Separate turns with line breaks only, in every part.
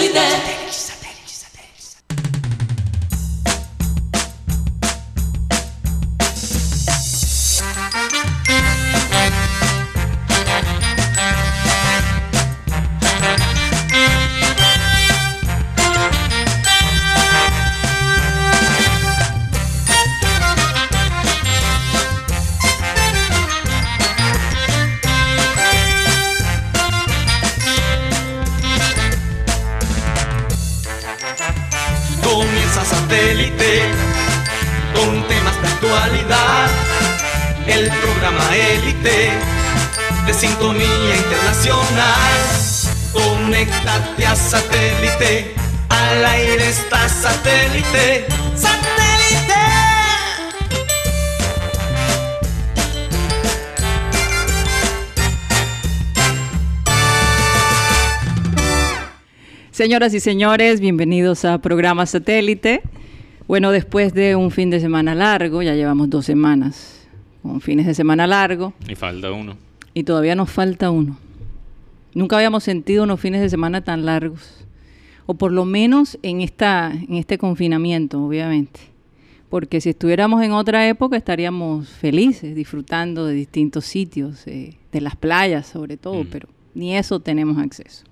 satélite.
Señoras y señores, bienvenidos a programa satélite. Bueno, después de un fin de semana largo, ya llevamos dos semanas con fines de semana largo
Y falta uno.
y todavía nos falta uno. Nunca habíamos sentido unos fines de semana tan largos, o por lo menos en, esta, en este confinamiento, obviamente. Porque si estuviéramos en otra época estaríamos felices, disfrutando de distintos sitios, eh, de las playas sobre todo,
Mm.
pero ni eso tenemos acceso.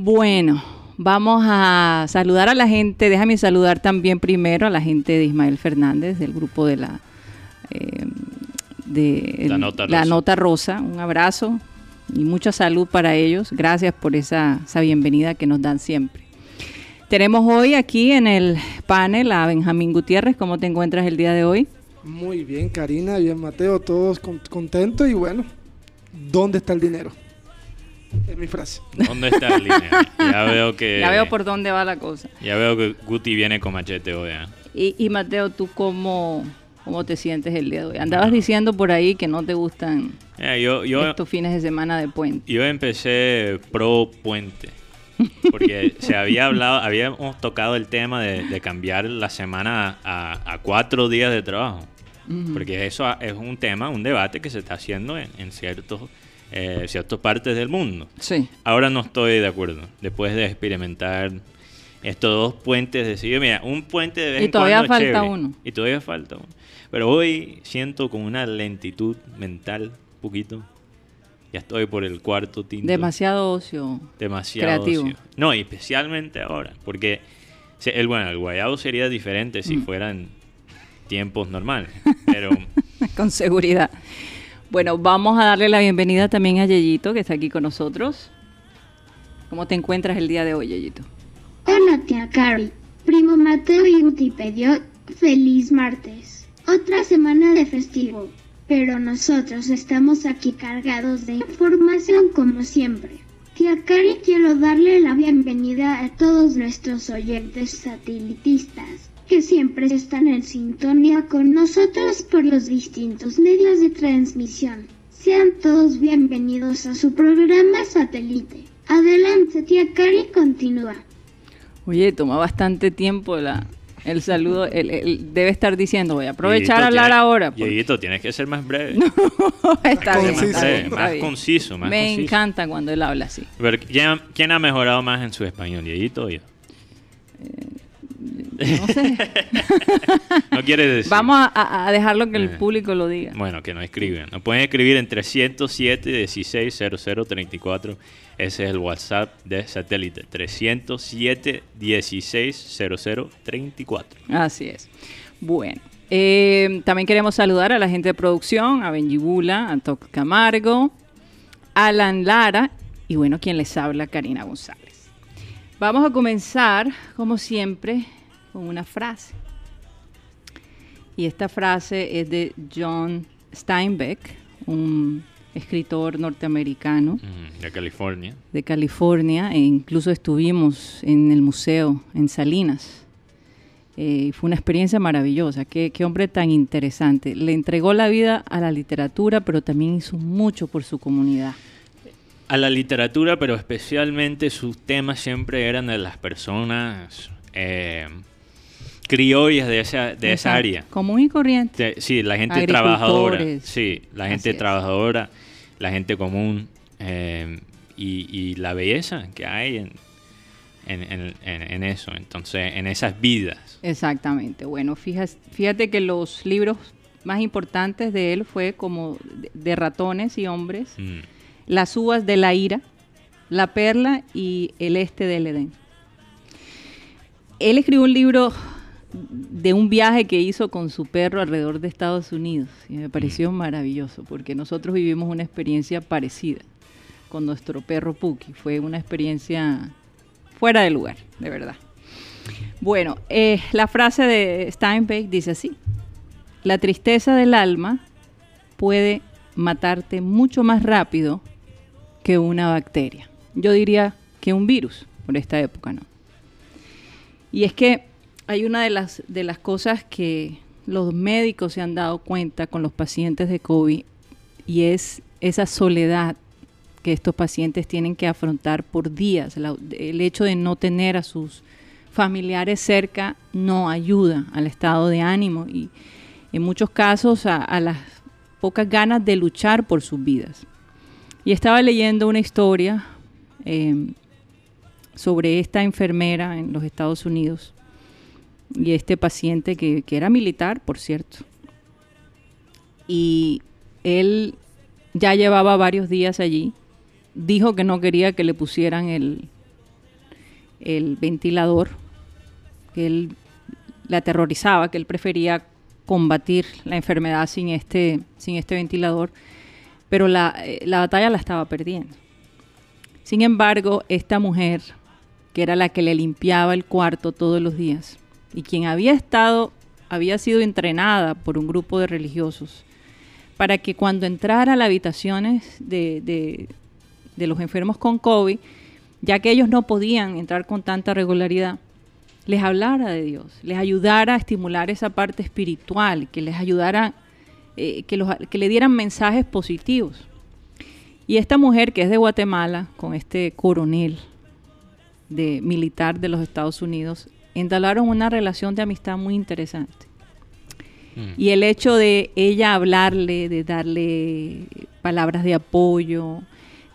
Bueno, vamos a saludar a la gente. Déjame saludar también primero a la gente de Ismael Fernández, del grupo de la, eh, de
La
el-
Nota
la
Rosa.
Nota Rosa. Un abrazo y mucha salud para ellos. Gracias por esa, esa bienvenida que nos dan siempre. Tenemos hoy aquí en el panel a Benjamín Gutiérrez. ¿Cómo te encuentras el día de hoy?
Muy bien, Karina, bien, Mateo, todos con- contentos y bueno, ¿dónde está el dinero? Es mi frase.
¿Dónde está el dinero? Ya veo que.
Ya veo por dónde va la cosa.
Ya veo que Guti viene con machete hoy. ¿eh?
Y, y Mateo, ¿tú cómo, cómo te sientes el día de hoy? Andabas diciendo por ahí que no te gustan
Mira, yo, yo,
estos fines de semana de puente.
yo empecé pro puente. Porque se había hablado, habíamos tocado el tema de, de cambiar la semana a, a cuatro días de trabajo.
Ujú.
Porque eso es un tema, un debate que se está haciendo en, en ciertos, eh, ciertas partes del mundo.
Sí.
Ahora no estoy de acuerdo. Después de experimentar estos dos puentes, decir, mira, un puente de vez
Y
en
todavía
cuando
falta
chévere.
uno.
Y todavía falta uno. Pero hoy siento con una lentitud mental, poquito. Ya estoy por el cuarto tinto.
Demasiado ocio.
Demasiado
creativo.
ocio. No, y especialmente ahora. Porque el, bueno, el guayabo sería diferente si
Mm.
fueran tiempos normales. Pero
Con seguridad. Bueno, vamos a darle la bienvenida también a Yeyito, que está aquí con nosotros. ¿Cómo te encuentras el día de hoy, Yeyito?
Hola tía Carol, primo Mateo y Wikipedia, feliz martes. Otra semana de festivo, pero nosotros estamos aquí cargados de información como siempre. Tía Cari, quiero darle la bienvenida a todos nuestros oyentes satelitistas, que siempre están en sintonía con nosotros por los distintos medios de transmisión. Sean todos bienvenidos a su programa satélite. Adelante, tía Cari, continúa.
Oye, toma bastante tiempo la, el saludo. el- el- debe estar diciendo, voy a aprovechar a hablar
tiene-
ahora. porque-
Dieguito, tienes que ser más breve.
está bien,
Conciso.
está bien, está
Más
bien.
conciso, más
Me
conciso.
encanta cuando él habla así.
Pero ¿quién, quién ha mejorado más en su español, Dieguito o yo?
No sé.
No quiere decir.
Vamos a- dejarlo que el
Eh.
público lo diga.
Bueno, que no escriben. Nos pueden escribir en 307 16 00 34. Ese es el WhatsApp de satélite. 307 16 00 34.
Así es. Bueno, eh, también queremos saludar a la gente de producción, a Benji Bula, a Toc Camargo, Alan Lara y bueno, quien les habla, Karina González. Vamos a comenzar, como siempre, con una frase. Y esta frase es de John Steinbeck, un escritor norteamericano
Mm, de California.
de California e incluso estuvimos en el museo en Salinas. Eh, fue una experiencia maravillosa. Qué, qué hombre tan interesante. Le entregó la vida a la literatura, pero también hizo mucho por su comunidad.
A la literatura, pero especialmente sus temas siempre eran de las personas eh, criollas de esa, de esa área.
Común y corriente.
Sí, la gente trabajadora. Sí, la gente trabajadora, la gente común eh, y, y la belleza que hay en, en, en- en- en eso, entonces, en esas vidas.
Exactamente. Bueno, fíjate, fíjate que los libros más importantes de él fue como de, de ratones y hombres,
Mm.
Las uvas de la ira, La perla y El este del Edén. Él escribió un libro de un viaje que hizo con su perro alrededor de Estados Unidos y me pareció maravilloso porque nosotros vivimos una experiencia parecida con nuestro perro Puki. Fue una experiencia fuera de lugar, de verdad. Bueno, eh, la frase de Steinbeck dice así: La tristeza del alma puede matarte mucho más rápido que una bacteria. Yo diría que un virus por esta época, ¿no? Y es que hay una de las, de las cosas que los médicos se han dado cuenta con los pacientes de COVID y es esa soledad que estos pacientes tienen que afrontar por días. El hecho de no tener a sus familiares cerca no ayuda al estado de ánimo y en muchos casos a, a las pocas ganas de luchar por sus vidas. Y estaba leyendo una historia eh, sobre esta enfermera en los Estados Unidos y este paciente que, era militar, por cierto. Y él ya llevaba varios días allí. Dijo que no quería que le pusieran el, el ventilador, que él le aterrorizaba, que él prefería combatir la enfermedad sin este, sin este ventilador, pero la, eh, la batalla la estaba perdiendo. Sin embargo, esta mujer, que era la que le limpiaba el cuarto todos los días, y quien había estado, había sido entrenada por un grupo de religiosos, para que cuando entrara a las habitaciones de, de- los enfermos con COVID, ya que ellos no podían entrar con tanta regularidad, les hablara de Dios, les ayudara a estimular esa parte espiritual, que les ayudara, eh, que, los- que le dieran mensajes positivos. Y esta mujer que es de Guatemala, con este coronel de militar de los Estados Unidos, entablaron una relación de amistad muy interesante.
Mm.
Y el hecho de ella hablarle, de darle palabras de apoyo,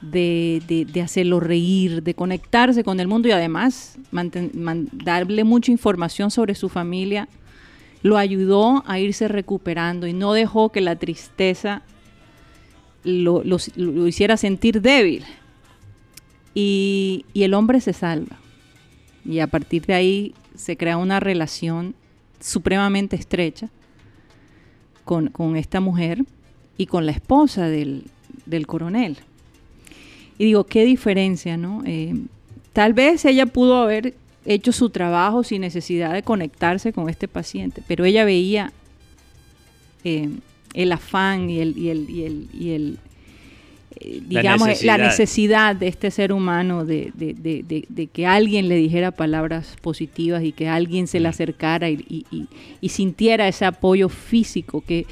de, de- de hacerlo reír, de conectarse con el mundo y además manten- man- darle mucha información sobre su familia, lo ayudó a irse recuperando y no dejó que la tristeza lo, lo- lo hiciera sentir débil. Y, y el hombre se salva. Y a partir de ahí se crea una relación supremamente estrecha con, con esta mujer y con la esposa del, del coronel. Y digo, qué diferencia, ¿no? Eh, tal vez ella pudo haber hecho su trabajo sin necesidad de conectarse con este paciente, pero ella veía eh, el afán y el, y el,
La
digamos, la
necesidad.
de este ser humano de, de- de- que alguien le dijera palabras positivas y que alguien se le
Mm.
acercara y, y- y- y sintiera ese apoyo físico que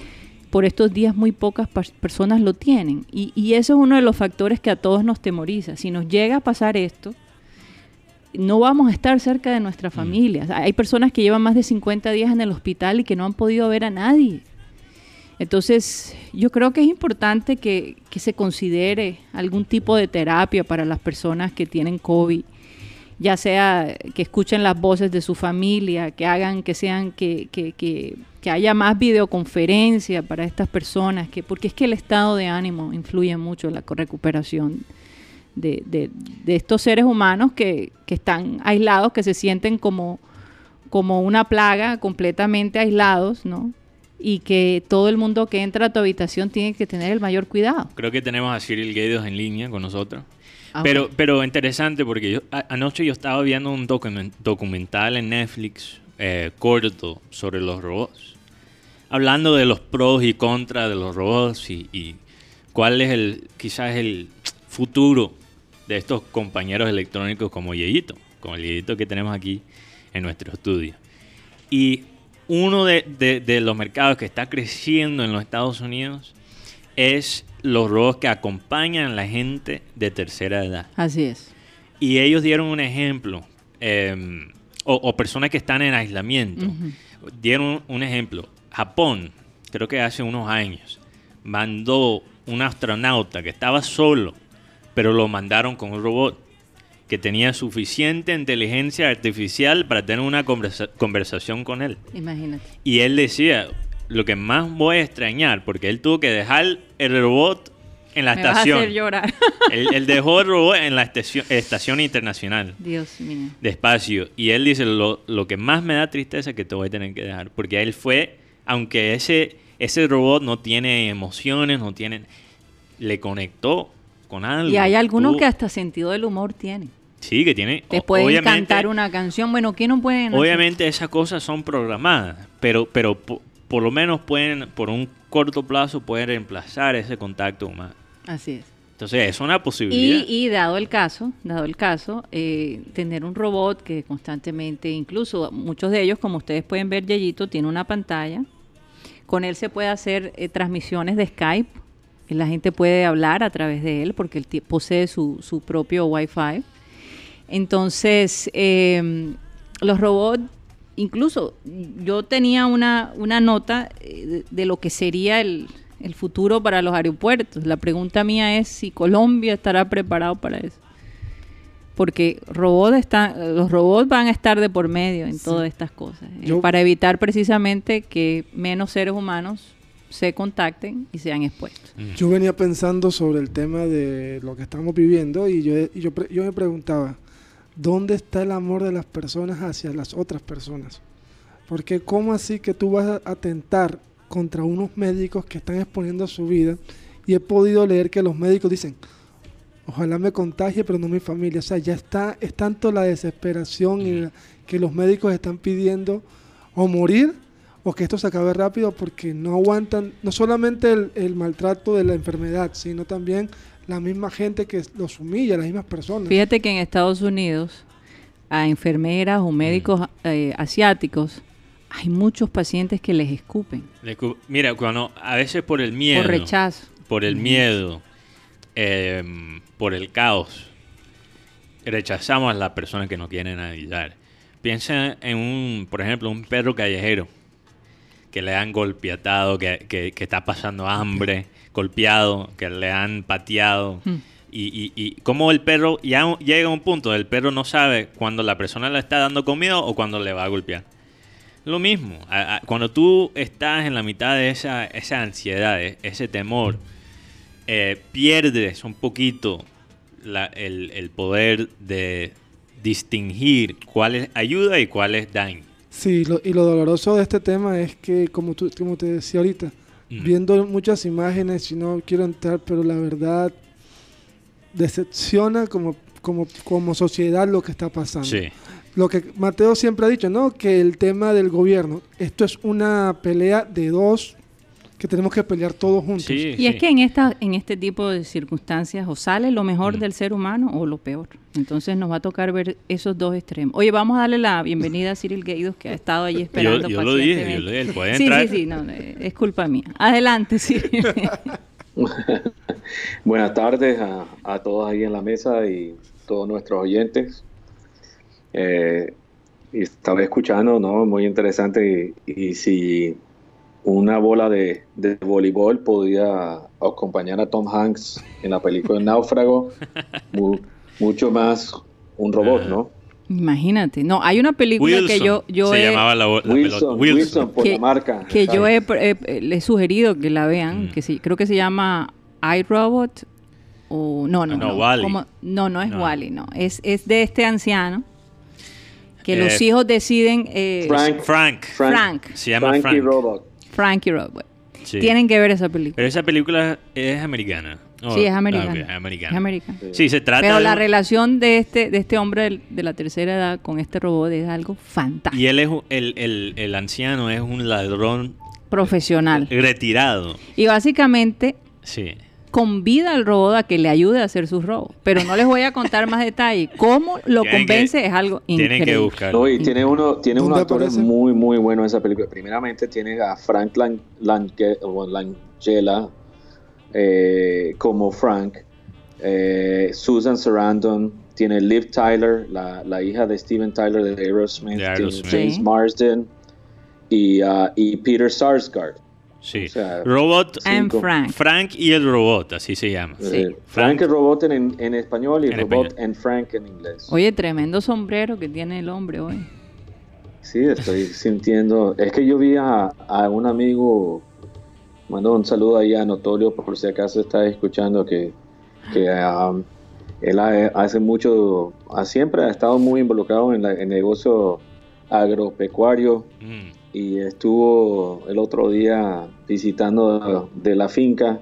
por estos días muy pocas personas lo tienen. Y, eso es uno de los factores que a todos nos temoriza. Si nos llega a pasar esto, no vamos a estar cerca de nuestra familia. O sea, Hay personas que llevan más de 50 días en el hospital y que no han podido ver a nadie. Entonces, yo creo que es importante que, se considere algún tipo de terapia para las personas que tienen COVID, ya sea que escuchen las voces de su familia, que hagan que sean, que, que, que, haya más videoconferencia para estas personas, que, porque es que el estado de ánimo influye mucho en la recuperación de, de- de estos seres humanos que, que están aislados, que se sienten como, como una plaga, completamente aislados, ¿no? Y que todo el mundo que entra a tu habitación tiene que tener el mayor cuidado.
Creo que tenemos a Cyril Gaydos en línea con nosotros.
Ah,
Pero, pero interesante porque yo, a- anoche yo estaba viendo un documen- documental en Netflix eh, corto sobre los robots. Hablando de los pros y contras de los robots y, y cuál es el quizás el futuro de estos compañeros electrónicos como Yeyito, como el Yeyito que tenemos aquí en nuestro estudio. Y uno de, de- de los mercados que está creciendo en los Estados Unidos es los robots que acompañan a la gente de tercera edad.
Así es.
Y ellos dieron un ejemplo, eh, o, o personas que están en aislamiento, dieron un ejemplo. Japón, creo que hace unos años, mandó un astronauta que estaba solo, pero lo mandaron con un robot que tenía suficiente inteligencia artificial para tener una conversa- conversación con él.
Imagínate.
Y él decía, lo que más voy a extrañar, porque él tuvo que dejar el robot en la
Me vas a
estación.
hacer llorar.
Él, él dejó el robot en la estación, estación internacional
Dios mío.
de espacio. Y él dice, lo, lo que más me da tristeza es que te voy a tener que dejar. Porque él fue, aunque ese, ese robot no tiene emociones, no tiene... Le conectó con algo.
Y hay algunos que hasta sentido del humor tienen.
Sí, que tiene...
Te pueden cantar una canción. Bueno, ¿quién no pueden? hacer?
Obviamente esas cosas son programadas, pero, pero po- por, lo menos pueden, por un corto plazo, pueden reemplazar ese contacto humano.
Así es.
Entonces es una posibilidad.
Y, y dado el caso, dado el caso, eh, tener un robot que constantemente, incluso muchos de ellos, como ustedes pueden ver, Yeyito tiene una pantalla. Con él se puede hacer eh, transmisiones de Skype. La gente puede hablar a través de él porque él posee su, su propio Wi-Fi. Entonces, eh, los robots, incluso yo tenía una, una nota eh, de, de lo que sería el, el futuro para los aeropuertos. La pregunta mía es si Colombia estará preparado para eso. Porque robot está, los robots van a estar de por medio en todas estas cosas. eh,
Yo-
para evitar precisamente que menos seres humanos se contacten y sean expuestos.
Mm.
Yo venía pensando sobre el tema de lo que estamos viviendo y yo, y yo, pre- yo me preguntaba, ¿dónde está el amor de las personas hacia las otras personas? Porque ¿cómo así que tú vas a atentar contra unos médicos que están exponiendo su vida? Y he podido leer que los médicos dicen, ojalá me contagie, pero no mi familia. O sea, ya está, es tanto la desesperación y la- que los médicos están pidiendo o morir o que esto se acabe rápido porque no aguantan no solamente el, el maltrato de la enfermedad, sino también la misma gente que los humilla, las mismas personas.
Fíjate que en Estados Unidos a enfermeras o médicos eh, asiáticos hay muchos pacientes que les escupen
Mira, cuando a veces por el miedo,
por rechazo.
por el miedo, em, por el caos, rechazamos a las personas que no quieren ayudar. Piensa en un, por ejemplo, un perro callejero que le han golpeado, que, que- que está pasando hambre, golpeado, que le han pateado.
Mm.
Y, y, y cómo el perro ya llega a un punto, el perro no sabe cuando la persona le está dando comida o cuando le va a golpear. Lo mismo, a- a- cuando tú estás en la mitad de esa, esa ansiedad, e- ese temor, eh, pierdes un poquito la- el, el poder de distinguir cuál es ayuda y cuál es daño.
Sí, lo- y lo doloroso de este tema es que, como, tú, como te decía ahorita,
Mm.
viendo muchas imágenes, y no quiero entrar, pero la verdad decepciona como, como, como sociedad lo que está pasando.
Sí,
Lo que Mateo siempre ha dicho, ¿no? Que el tema del gobierno, esto es una pelea de dos que tenemos que pelear todos juntos.
sí,
Y es que en esta, en este tipo de circunstancias o sale lo mejor
Mm.
del ser humano o lo peor. Entonces nos va a tocar ver esos dos extremos. Oye, vamos a darle la bienvenida a Cyril Gueidos que ha estado ahí esperando
yo lo dije,
pacientemente.
yo lo dije, él puede
sí,
entrar.
sí, sí, no, es culpa mía. Adelante, Cyril.
Buenas tardes a, a todos ahí en la mesa y todos nuestros oyentes. Eh, y estaba escuchando, ¿no? Muy interesante. Y, y si una bola de, de voleibol podía acompañar a Tom Hanks en la película El Náufrago, mu- mucho más un robot, ¿no?
Imagínate. No, hay una película
Wilson
que yo, yo
se
he,
llamaba la, la
Wilson. Wilson,
Wilson.
por
Que-
la marca.
que yo
exacto.
he, he- le he sugerido que la vean,
Mm.
que sí, creo que se llama iRobot o no, no,
Ah, no,
no,
Wall-E.
¿cómo? no, no es
No.
Wally, no, es, es de este anciano que
Eh,
los hijos deciden eh,
Frank,
Frank.
Frank.
Se llama Frank.
Robot.
Frankie Robot.
Sí.
Tienen que ver esa película.
Pero esa película es americana. Oh,
sí, es
ah,
americana.
es americana.
Es americana.
Sí, se trata
Pero
de
la relación de este, de este hombre de la tercera edad con este robot es algo fantástico.
Y él es el, el, el anciano es un ladrón
Profesional.
retirado.
Y básicamente
Sí.
Convida al robot a que le ayude a hacer sus robos. Pero no les voy a contar más detalles. Cómo lo
Tienen
convence
que-
es algo increíble.
Tienen que buscarlo.
No, y tiene uno, tiene unos
¿Dónde
actores muy, muy buenos en esa película. Primeramente tiene a Frank Lang- o Langella eh, como Frank, eh, Susan Sarandon, tiene Liv Tyler, la, la hija de Steven Tyler de Aerosmith,
De
tiene
Aerosmith.
James
Sí.
Marsden y, ah, y Peter Sarsgaard.
Sí.
O sea,
robot
And. Frank.
Frank y el robot, así se llama.
Sí.
eh, Frank el robot en, en español y
En
robot
español.
en Frank en inglés.
Oye, tremendo sombrero que tiene el hombre hoy.
Sí, estoy sintiendo. Es que yo vi a, a un amigo, mando un saludo ahí a Notorio por si acaso está escuchando que, que um, él ha- hace mucho, ha- siempre ha estado muy involucrado en la- en el negocio agropecuario
Mm.
Y estuvo el otro día visitando de la finca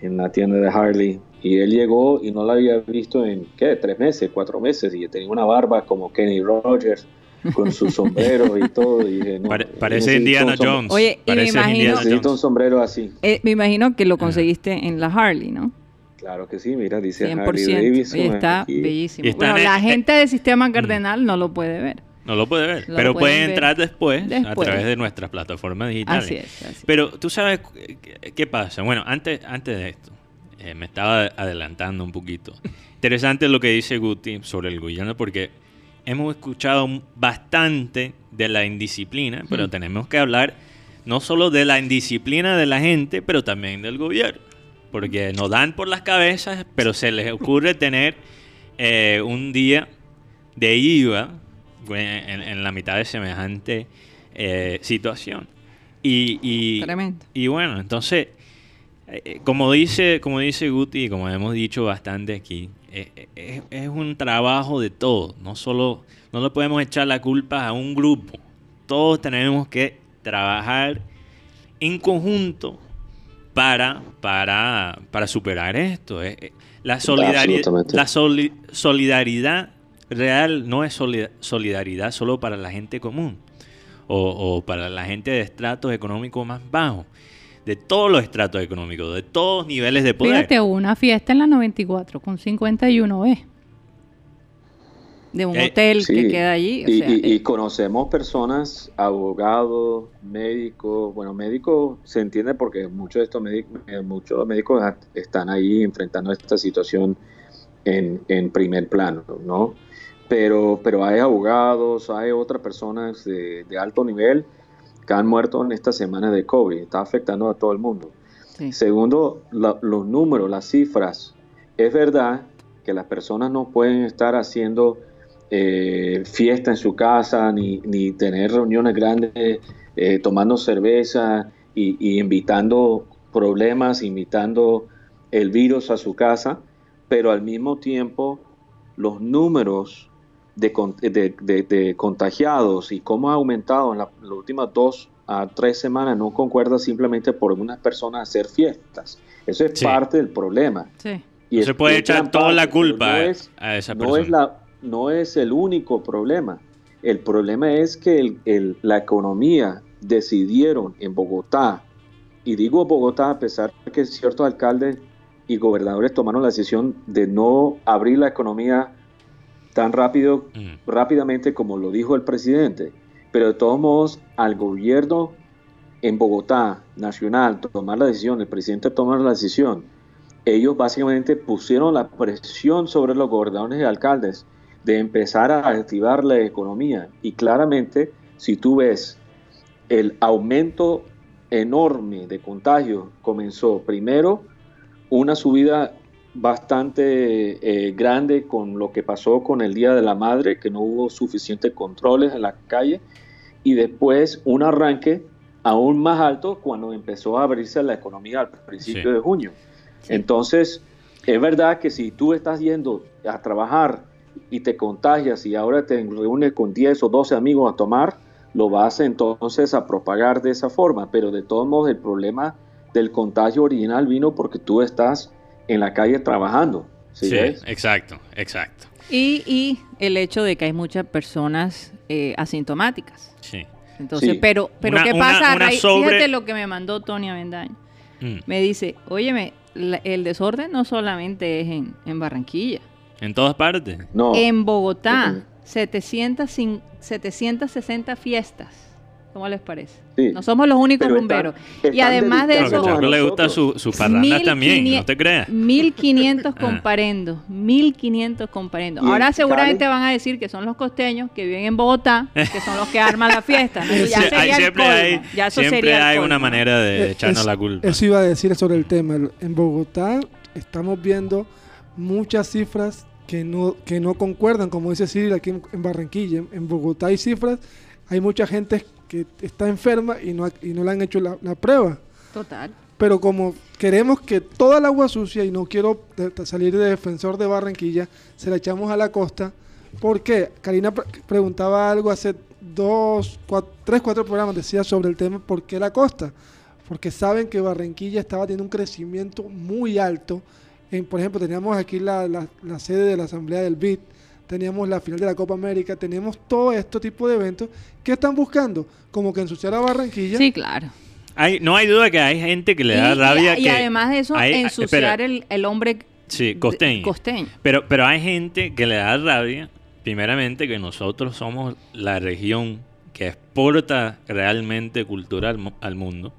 en la tienda de Harley y él llegó y no la había visto en qué tres meses cuatro meses y tenía una barba como Kenny Rogers con su sombrero y todo y dije, no,
Pare- parece Indiana Jones.
Oye, y me imagino-
necesito un sombrero así
Eh, me imagino que lo conseguiste en la Harley, ¿no?
claro que sí mira dice
100%.
Harley Davidson
Oye, está
aquí.
bellísimo.
Y está
Bueno, la
eh,
gente de Sistema Cardenal no lo puede ver.
No lo puede ver,
Lo
pero puede
ver
entrar después, a través de nuestras plataformas digitales.
Así es. así es.
Pero tú sabes qué, pasa. Bueno, antes, antes de esto, eh, me estaba adelantando un poquito. Interesante lo que dice Guti sobre el gobierno porque hemos escuchado bastante de la indisciplina, pero
Mm.
tenemos que hablar no solo de la indisciplina de la gente, pero también del gobierno. Porque nos dan por las cabezas, pero se les ocurre tener eh, un día de IVA en, en la mitad de semejante eh, situación. Y, y-
Tremendo.
y bueno, entonces, eh, como dice, como dice Guti, y como hemos dicho bastante aquí, eh, es, es un trabajo de todos. No solo, no le podemos echar la culpa a un grupo. Todos tenemos que trabajar en conjunto para, para, para superar esto. La solidaridad, la soli- solidaridad real no es solida- solidaridad solo para la gente común o, o para la gente de estratos económicos más bajos, de todos los estratos económicos, de todos niveles de poder.
Fíjate, hubo una fiesta en la 94 con 51B. De un
Eh,
hotel
Sí,
que queda allí. o
y,
sea,
y- y
eh,
conocemos personas, abogados, médicos, bueno, médicos se entiende porque muchos de estos médicos, eh, muchos médicos están ahí enfrentando esta situación en, en primer plano, ¿no? Pero, pero hay abogados, hay otras personas de, de alto nivel que han muerto en esta semana de COVID, está afectando a todo el mundo.
sí.
Segundo, la- los números, las cifras. Es verdad que las personas no pueden estar haciendo eh, fiesta en su casa ni, ni tener reuniones grandes eh, tomando cerveza y, y invitando problemas, invitando el virus a su casa, pero al mismo tiempo los números de, con- de- de- de contagiados y cómo ha aumentado en la- las últimas dos a tres semanas no concuerda simplemente por unas personas hacer fiestas. Eso es
Sí.
parte del problema.
sí.
Y
No se puede echar toda la
parte,
culpa
no
a-
es-
a esa
no
persona.
es, la, no es el único problema. El problema es que el- el- la economía decidieron en Bogotá, y digo Bogotá a pesar de que ciertos alcaldes y gobernadores tomaron la decisión de no abrir la economía tan rápido,
Mm.
rápidamente como lo dijo el presidente. Pero de todos modos, al gobierno en Bogotá, nacional, tomar la decisión, el presidente tomar la decisión, ellos básicamente pusieron la presión sobre los gobernadores y alcaldes de empezar a activar la economía. Y claramente, si tú ves el aumento enorme de contagios, comenzó primero una subida bastante eh, grande con lo que pasó con el Día de la Madre, que no hubo suficientes controles en la calle, y después un arranque aún más alto cuando empezó a abrirse la economía al principio
Sí.
de junio. Entonces, es verdad que si tú estás yendo a trabajar y te contagias y ahora te reúnes con 10 o 12 amigos a tomar, lo vas entonces a propagar de esa forma. Pero de todos modos, el problema del contagio original vino porque tú estás en la calle trabajando. ¿sí
exacto, exacto.
Y, y el hecho de que hay muchas personas eh, asintomáticas.
Sí.
Entonces,
Sí.
pero, pero
Una-
¿qué pasa?
una
Ray?
sobre-
Fíjate lo que me mandó Tony Avendaño.
Mm.
Me dice, óyeme, la- el desorden no solamente es en, en Barranquilla.
En todas partes.
No,
En Bogotá,
Ujú.
700 cin- 760 fiestas ¿Cómo les parece?
Sí.
No somos los únicos
Pero
rumberos.
están-
y además de eso,
a le gusta su, su parranda también,
1500
no te creas.
1500
Ah.
comparendos, 1500 comparendos. Ahora seguramente van a decir que son los costeños que viven en Bogotá, que son los que arman la fiesta. ya sería
siempre
colmo.
hay,
Ya eso
siempre
sería
hay una manera de
Eh,
echarnos
es-
la culpa.
Eso iba a decir sobre el tema. En Bogotá estamos viendo muchas cifras que no, que no concuerdan, como dice Cyril aquí en, en Barranquilla. En, en Bogotá hay cifras, hay mucha gente que está enferma y no, ha- y no le han hecho la, la prueba.
Total.
Pero como queremos que toda el agua sucia, y no quiero salir de defensor de Barranquilla, se la echamos a la costa. ¿Por qué? Karina pre- preguntaba algo hace dos, cua- tres, cuatro programas, decía sobre el tema, ¿por qué la costa? Porque saben que Barranquilla estaba teniendo un crecimiento muy alto. En, por ejemplo, teníamos aquí la, la- la sede de la Asamblea del BID, teníamos la final de la Copa América, tenemos todo este tipo de eventos que están buscando, como que ensuciar a Barranquilla.
Sí, claro.
Hay, no hay duda que hay gente que le da
y,
rabia
y- y
que...
además de eso,
hay-
ensuciar
espera,
el, el hombre
Sí,
de-
costeño.
costeño.
Pero, pero hay gente que le da rabia, primeramente, que nosotros somos la región que exporta realmente cultura al, al mundo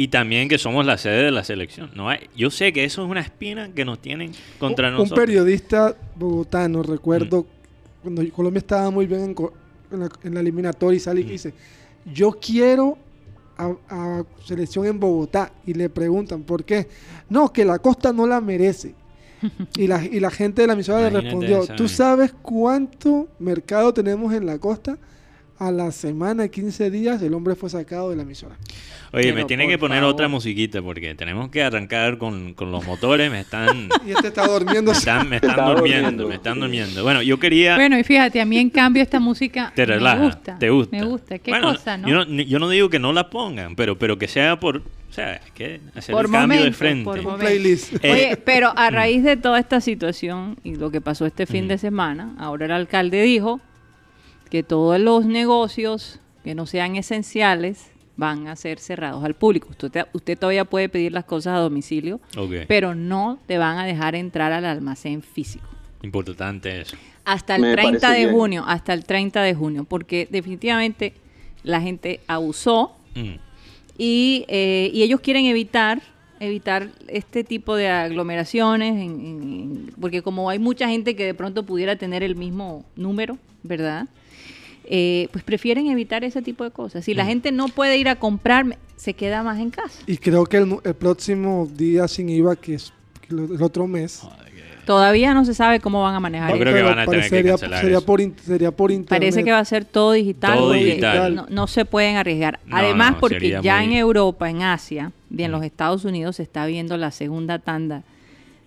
y también que somos la sede de la selección. No hay, yo sé que eso es una espina que nos tienen contra
un, un
nosotros.
periodista bogotano, recuerdo, cuando Colombia estaba muy bien en, la, en la eliminatoria y sale y
Mm.
dice, yo quiero a, a selección en Bogotá. Y le preguntan, ¿por qué? No, que la costa no la merece. y, la, y la gente de la emisora le respondió, ¿tú sabes cuánto mercado tenemos en la costa? A la semana, 15 días, el hombre fue sacado de la emisora.
Oye, me
Pero,
tiene
por
que poner
favor.
otra musiquita porque tenemos que arrancar con, con los motores. Me están,
Y este está durmiendo.
me están, me están
Está
durmiendo,
durmiendo.
me están durmiendo. Bueno, yo quería...
Bueno, y fíjate, a mí en cambio esta música
te relaja,
me gusta.
te gusta.
Me gusta. Qué
Bueno,
cosa, ¿no?
Yo, no, yo no digo que no la pongan, pero, pero que sea por... O sea, que hacer
Por
el cambio de frente.
por
playlist.
Eh,
Oye, pero a raíz de toda esta situación y lo que pasó este fin
Mm.
de semana, ahora el alcalde dijo que todos los negocios que no sean esenciales van a ser cerrados al público. Usted, te- usted todavía puede pedir las cosas a domicilio, pero no te van a dejar entrar al almacén físico.
importante eso.
Hasta el
Me
30
parece
de
bien.
junio, hasta el 30 de junio, porque definitivamente la gente abusó
Mm.
y, eh, y ellos quieren evitar evitar este tipo de aglomeraciones en- en- porque como hay mucha gente que de pronto pudiera tener el mismo número verdad Eh, pues prefieren evitar ese tipo de cosas si la gente no puede ir a comprar se queda más en casa
Y creo que el, próximo día sin IVA, que es el otro mes,
todavía no se sabe cómo van a manejar
Yo creo que
pero
van a tener que cancelar
sería
eso.
por, in- sería por internet.
Parece que va a ser todo digital.
Todo
porque
digital.
No, no se pueden arriesgar.
No,
Además,
no,
porque ya
muy-
en Europa, en Asia y en
Mm.
los Estados Unidos se está viendo la segunda tanda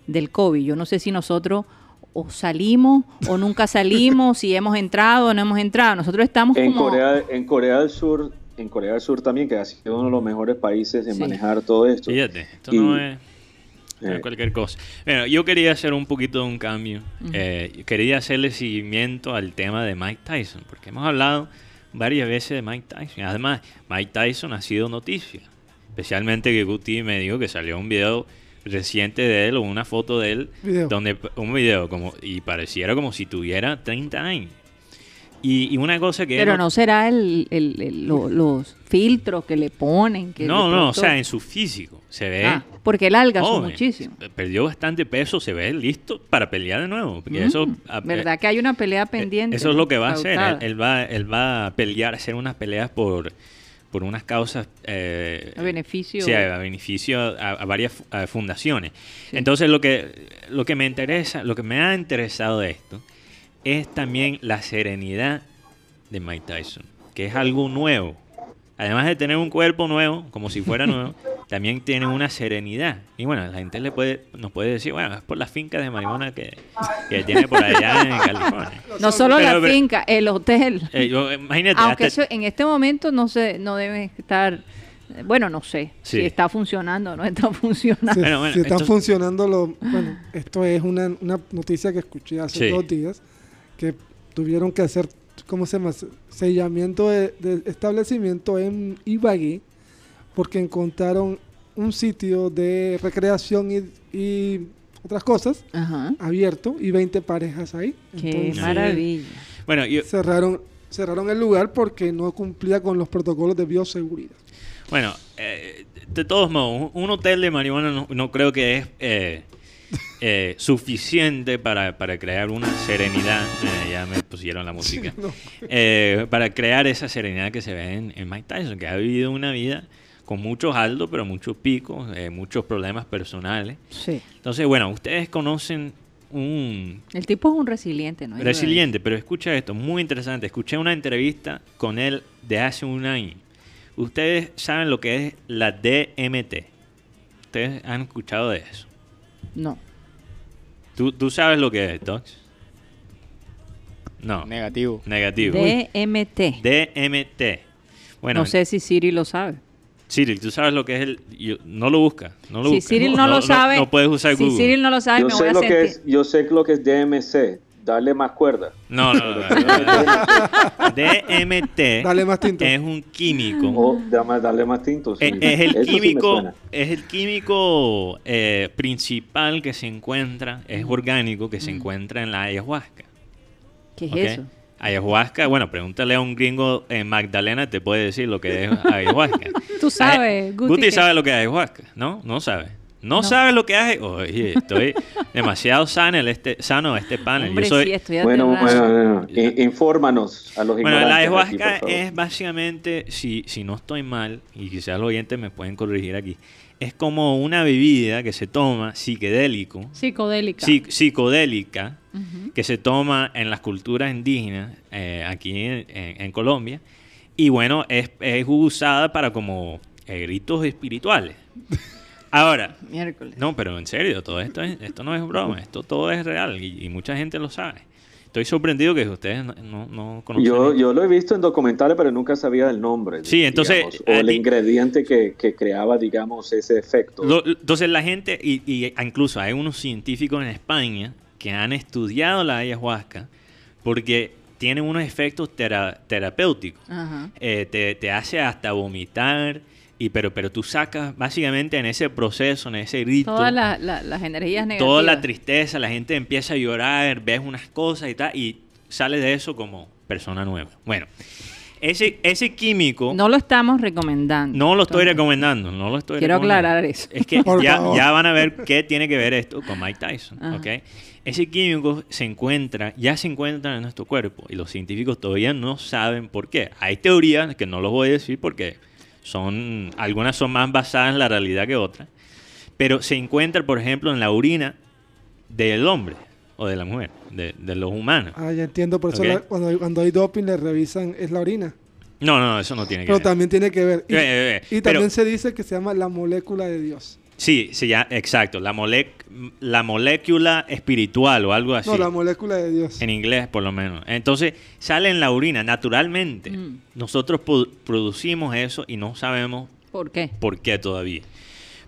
del COVID. Yo no sé si nosotros o salimos o nunca salimos, si hemos entrado o no hemos entrado. Nosotros estamos
En
como...
Corea, en Corea del Sur, en Corea del Sur también, que ha sido uno de los mejores países en
Sí.
manejar todo esto.
Fíjate, esto
Y-
no es, no es
eh,
cualquier cosa. Bueno, yo quería hacer un poquito de un cambio. Eh, quería hacerle seguimiento al tema de Mike Tyson, porque hemos hablado varias veces de Mike Tyson. Además, Mike Tyson ha sido noticia. Especialmente que Guti me dijo que salió un video reciente de él o una foto de él
Video.
donde un video como y pareciera como si tuviera 30 años. Y, y una cosa que
Pero
no-
no será el, el- el- lo- los filtros que le ponen. Que
no, no, o sea, en su físico se ve
Ah, porque él algazó
joven,
muchísimo.
Perdió bastante peso, se ve listo para pelear de nuevo. Porque
Mm,
eso, a-
¿Verdad que hay una pelea
eh,
pendiente?
Eso es lo que va a hacer. Él va, él va a pelear, hacer unas peleas por, por unas causas. eh,
A beneficio.
Sí, a beneficio a, a varias a fundaciones. Entonces, lo que, lo que me interesa, lo que me ha interesado de esto es también la serenidad de Mike Tyson, que es algo nuevo. Además de tener un cuerpo nuevo, como si fuera nuevo, también tiene una serenidad. Y bueno, la gente le puede, nos puede decir, bueno, es por las fincas de marihuana que, que tiene por allá en California.
No solo
Pero-
la
pero-
finca, el hotel.
Eh, yo- imagínate,
Aunque
hasta-
eso en este momento no se, no debe estar, bueno, no sé
Sí.
si está funcionando o no está funcionando.
Si,
Bueno, bueno,
si están
entonces-
funcionando los... Bueno, esto es una, una noticia que escuché hace
Sí.
dos días, que tuvieron que hacer, ¿cómo se llama? Sellamiento de, de establecimiento en Ibagué, porque encontraron un sitio de recreación y, y otras cosas
Ajá.
abierto y 20 pareas ahí.
Qué
Entonces,
maravilla.
bueno, yo,
Cerraron cerraron el lugar porque no cumplía con los protocolos de bioseguridad.
Bueno, eh, de todos modos, un hotel de marihuana no, no creo que es eh, eh, suficiente para, para crear una serenidad. Eh, ya me pusieron la música.
No.
Eh, para crear esa serenidad que se ve en, en Mike Tyson, que ha vivido una vida con muchos altos, pero muchos picos, eh, muchos problemas personales.
Sí.
Entonces, bueno, ustedes conocen un
El tipo es un resiliente, ¿no?
resiliente, pero escucha esto, muy interesante. Escuché una entrevista con él de hace un año. Ustedes saben lo que es la DMT. Ustedes han escuchado de eso.
eso. No.
¿Tú, tú sabes lo que es, Tox? No,
Negativo.
negativo.
DMT.
DMT. Bueno,
no sé si Siri lo sabe.
Cyril, tú sabes lo que es el... yo- no lo busca, no lo
Si
busca.
Cyril no, lo sabe.
No, puedes usar
si
Google.
Cyril no lo sabe,
Yo
me voy
sé,
a
lo que es, yo sé lo que es DMC, darle más cuerda.
No, no, no, no, no. DMT
Dale más tinto.
es un químico.
O dame- darle más tinto. sí.
Es, es el
Eso
químico, es el químico eh, principal que se encuentra, es orgánico que se encuentra en la ayahuasca.
¿Qué es eso?
Ayahuasca, bueno, pregúntale a un gringo en Magdalena, te puede decir lo que es ayahuasca.
Tú sabes, Guti,
Guti
que-
sabe lo que es ayahuasca, ¿no? No sabe. No,
No.
sabe lo que es. Oye, estoy demasiado sano el este, sano este panel.
Hombre,
Yo soy,
sí, estoy
Bueno, bueno, bueno, in- infórmanos a los
Bueno, la
aquí,
ayahuasca es básicamente, si, si no estoy mal, y quizás los oyentes me pueden corregir aquí, es como una bebida que se toma psiquedélico,
Psicodélica.
psi- psicodélica, que se toma en las culturas indígenas eh, aquí en, en- en Colombia, y bueno, es, es usada para como eh, ritos espirituales. Ahora,
Miércoles.
no, pero en serio, todo esto, es- esto no es broma, esto todo es real y, y mucha gente lo sabe. Estoy sorprendido que ustedes no, no, no conocen.
Yo, yo lo he visto en documentales, pero nunca sabía el nombre.
Sí, entonces,
digamos, o el
ti-
ingrediente que, que creaba, digamos, ese efecto.
Lo- entonces la gente, y, y incluso hay unos científicos en España que han estudiado la ayahuasca porque tiene unos efectos tera- terapéuticos.
Ajá.
Eh, te, te hace hasta vomitar, y pero, pero tú sacas básicamente en ese proceso, en ese rito,
Todas la- la- las energías negativas.
toda la tristeza, la gente empieza a llorar, ves unas cosas y tal, y sale de eso como persona nueva. Bueno, ese, ese químico...
No lo estamos recomendando.
No lo estoy
Entonces,
recomendando, no lo estoy
Quiero aclarar eso.
Es que ya, ya van a ver qué tiene que ver esto con Mike Tyson,
Ajá.
¿ok? Ese químico se encuentra, ya se encuentra en nuestro cuerpo y los científicos todavía no saben por qué. Hay teorías que no los voy a decir porque son, algunas son más basadas en la realidad que otras, pero se encuentra, por ejemplo, en la orina del hombre o de la mujer, de, de los humanos.
Ah, ya entiendo, por eso la- cuando, cuando hay doping le revisan, es la orina.
No, no, eso no tiene que
Pero
ver.
también tiene que ver. Y,
Eh, eh, eh,
y
pero-
también se dice que se llama la molécula de Dios.
Sí, sí, ya, exacto, la, molec- la molécula espiritual o algo así.
No, la molécula de Dios.
En inglés, por lo menos. Entonces, sale en la orina naturalmente.
Mm.
Nosotros producimos eso y no sabemos
¿Por qué?
por qué todavía.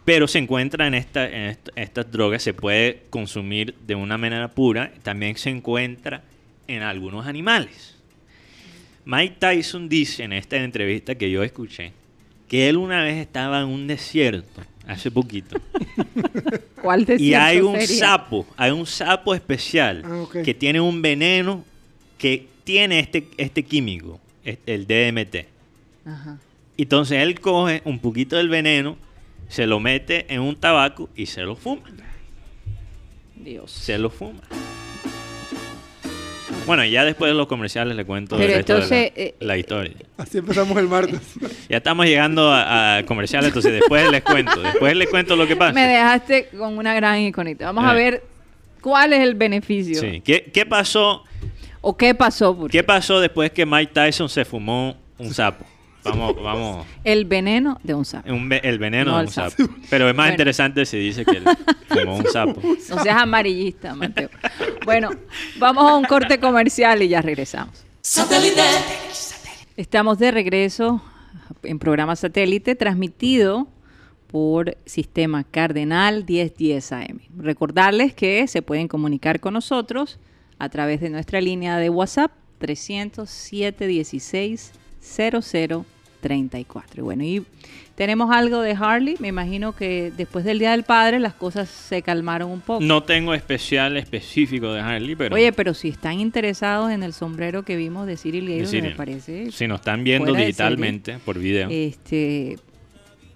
Pero se encuentra en, esta, en est- estas drogas, se puede consumir de una manera pura. También se encuentra en algunos animales. Mike Tyson dice en esta entrevista que yo escuché que él una vez estaba en un desierto, hace poquito.
¿Cuál
Y
desierto
hay un
sería?
sapo, hay un sapo especial
Ah,
que tiene un veneno que tiene este, este químico, el DMT.
Ajá.
Entonces él coge un poquito del veneno, se lo mete en un tabaco y se lo fuma.
Dios.
Se lo fuma. Bueno, ya después de los comerciales le cuento
Pero
el resto de la-
entonces, eh,
la, historia.
Así empezamos el martes.
Ya estamos llegando a, a comerciales, entonces después les cuento. Después les cuento lo que pasa.
Me dejaste con una gran iconita. Vamos a
Eh.
ver cuál es el beneficio.
Sí. ¿Qué, qué pasó
¿O qué pasó? Porque
¿Qué pasó después que Mike Tyson se fumó un sapo? Vamos, vamos.
El veneno de un sapo.
Un ve- el veneno
No,
de un sapo.
sapo.
Pero es más
Bueno.
interesante si dice que fumó un sapo.
No seas amarillista, Mateo. Bueno, vamos a un corte comercial y ya regresamos. Estamos de regreso en programa satélite transmitido por Sistema Cardenal 1010 AM. Recordarles que se pueden comunicar con nosotros a través de nuestra línea de WhatsApp 307 16 00 34. Y bueno, y tenemos algo de Harley. Me imagino que después del Día del Padre las cosas se calmaron un poco.
No tengo especial específico de Harley, pero
Oye, pero si están interesados en el sombrero que vimos de Cyril
Cyril.
me parece.
si nos están viendo digitalmente por video,
Este,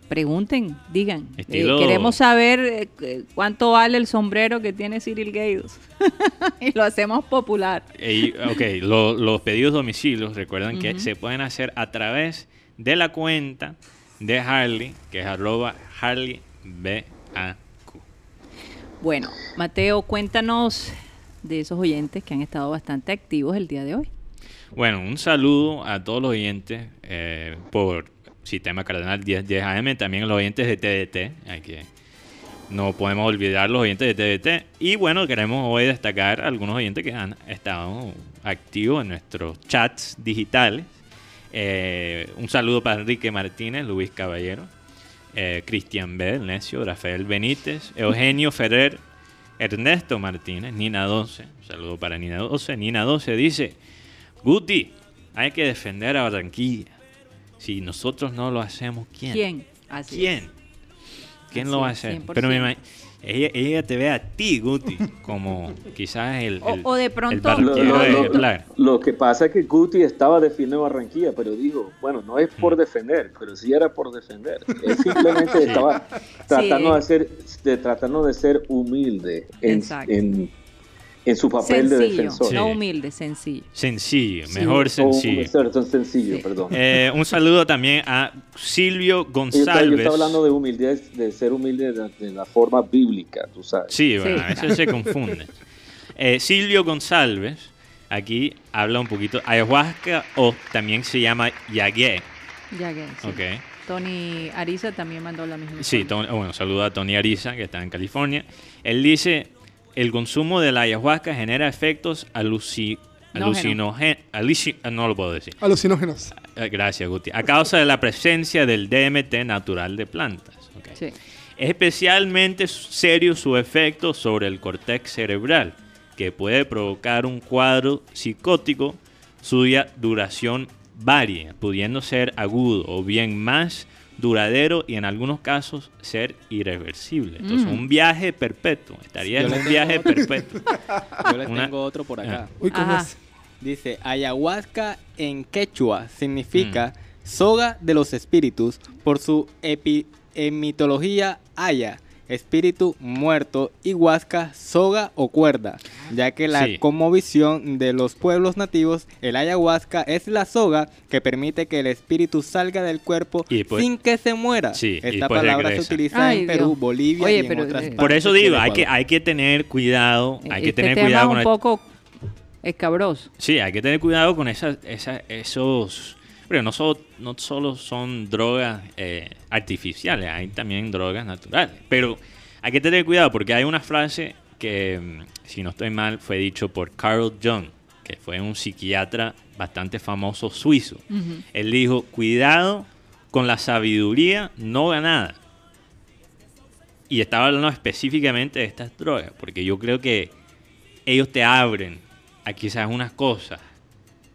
pregunten, digan. Eh,
Estilo-
queremos saber eh, eh, cuánto vale el sombrero que tiene Cyril Gaydos. y lo hacemos popular.
Ey, ok, lo- los pedidos domicilios, recuerden que
Ujú.
se pueden hacer a través de la cuenta de Harley, que es arroba HarleyBAQ.
Bueno, Mateo, cuéntanos de esos oyentes que han estado bastante activos el día de hoy.
Bueno, un saludo a todos los oyentes eh, por Sistema Cardenal 1010 AM, también a los oyentes de TDT, hay que no podemos olvidar los oyentes de TDT. Y bueno, queremos hoy destacar algunos oyentes que han estado activos en nuestros chats digitales. Eh, un saludo para Enrique Martínez, Luis Caballero, eh, Cristian Bell, Necio, Rafael Benítez, Eugenio Ferrer, Ernesto Martínez, Nina 12. Un saludo para Nina 12. Nina 12 dice, Guti, hay que defender a Barranquilla. Si nosotros no lo hacemos, ¿quién?
¿Quién? Así es.
¿Quién? ¿Quién
Así
lo va a hacer?
100%.
Pero me ella, ella te ve a ti, Guti, como quizás el,
O-
el-
o de
el
pronto-
Lo,
barquero
lo-
de
lo-
ejemplar.
lo que pasa es que Guti estaba defendiendo Barranquilla, pero dijo, bueno, no es por
Mm.
defender, pero sí era por defender. Él simplemente estaba tratando,
Sí.
de, ser, de, tratando de ser humilde en, en su papel de
Sencillo,
defensor.
Sí.
no humilde, sencillo.
Sencillo,
Sí,
mejor sencillo.
o ser tan sencillo,
Sí.
perdón.
Eh, un saludo también a Silvio
yo, estaba, yo
González.
estaba hablando de humildad, de ser humilde de, de la forma bíblica, tú sabes.
Sí,
Sí,
bueno, a veces se confunde. Eh, Silvio González, aquí habla un poquito ayahuasca o también se llama yagué.
Ya que sí.
Ok.
Tony Ariza también mandó la misma.
Sí. Tony- bueno, saluda a Tony Ariza, que está en California. Él dice, el consumo de la ayahuasca genera efectos aluci alucinógenos. no lo puedo decir.
Alucinógenos.
Eh, Gracias, Guti. A causa de la presencia del DMT natural de plantas.
Sí.
Es especialmente serio su efecto sobre el cortex cerebral, que puede provocar un cuadro psicótico cuya duración varia, pudiendo ser agudo o bien más duradero y en algunos casos ser irreversible. Entonces,
Mm.
un viaje perpetuo. Estaría en un viaje
otro.
perpetuo.
Yo les
Una-
tengo otro por acá.
Uy, ¿cómo es?
Dice, ayahuasca en quechua significa soga de los espíritus por su epi- emitología haya, espíritu muerto, y huasca, soga o cuerda, ya que la
Sí.
conmovisión de los pueblos nativos, el ayahuasca es la soga que permite que el espíritu salga del cuerpo
Y después-
sin que se muera.
Sí,
Esta
después
palabra
regresa.
se utiliza
Ay,
en Perú,
Dios.
Bolivia
Oye,
y en
pero,
otras
eh,
partes
Por eso digo, hay que, hay que tener cuidado. Hay que
este
tener
tema
cuidado
es
con
un
el-
poco escabroso.
Sí, hay que tener cuidado con esas, esas- esos... Pero no solo, no solo son drogas eh, artificiales, hay también drogas naturales. Pero hay que tener cuidado porque hay una frase que, mm, si no estoy mal, fue dicho por Carl Jung, que fue un psiquiatra bastante famoso suizo. Él dijo, cuidado con la sabiduría no ganada. Y estaba hablando específicamente de estas drogas, porque yo creo que ellos te abren a quizás unas cosas,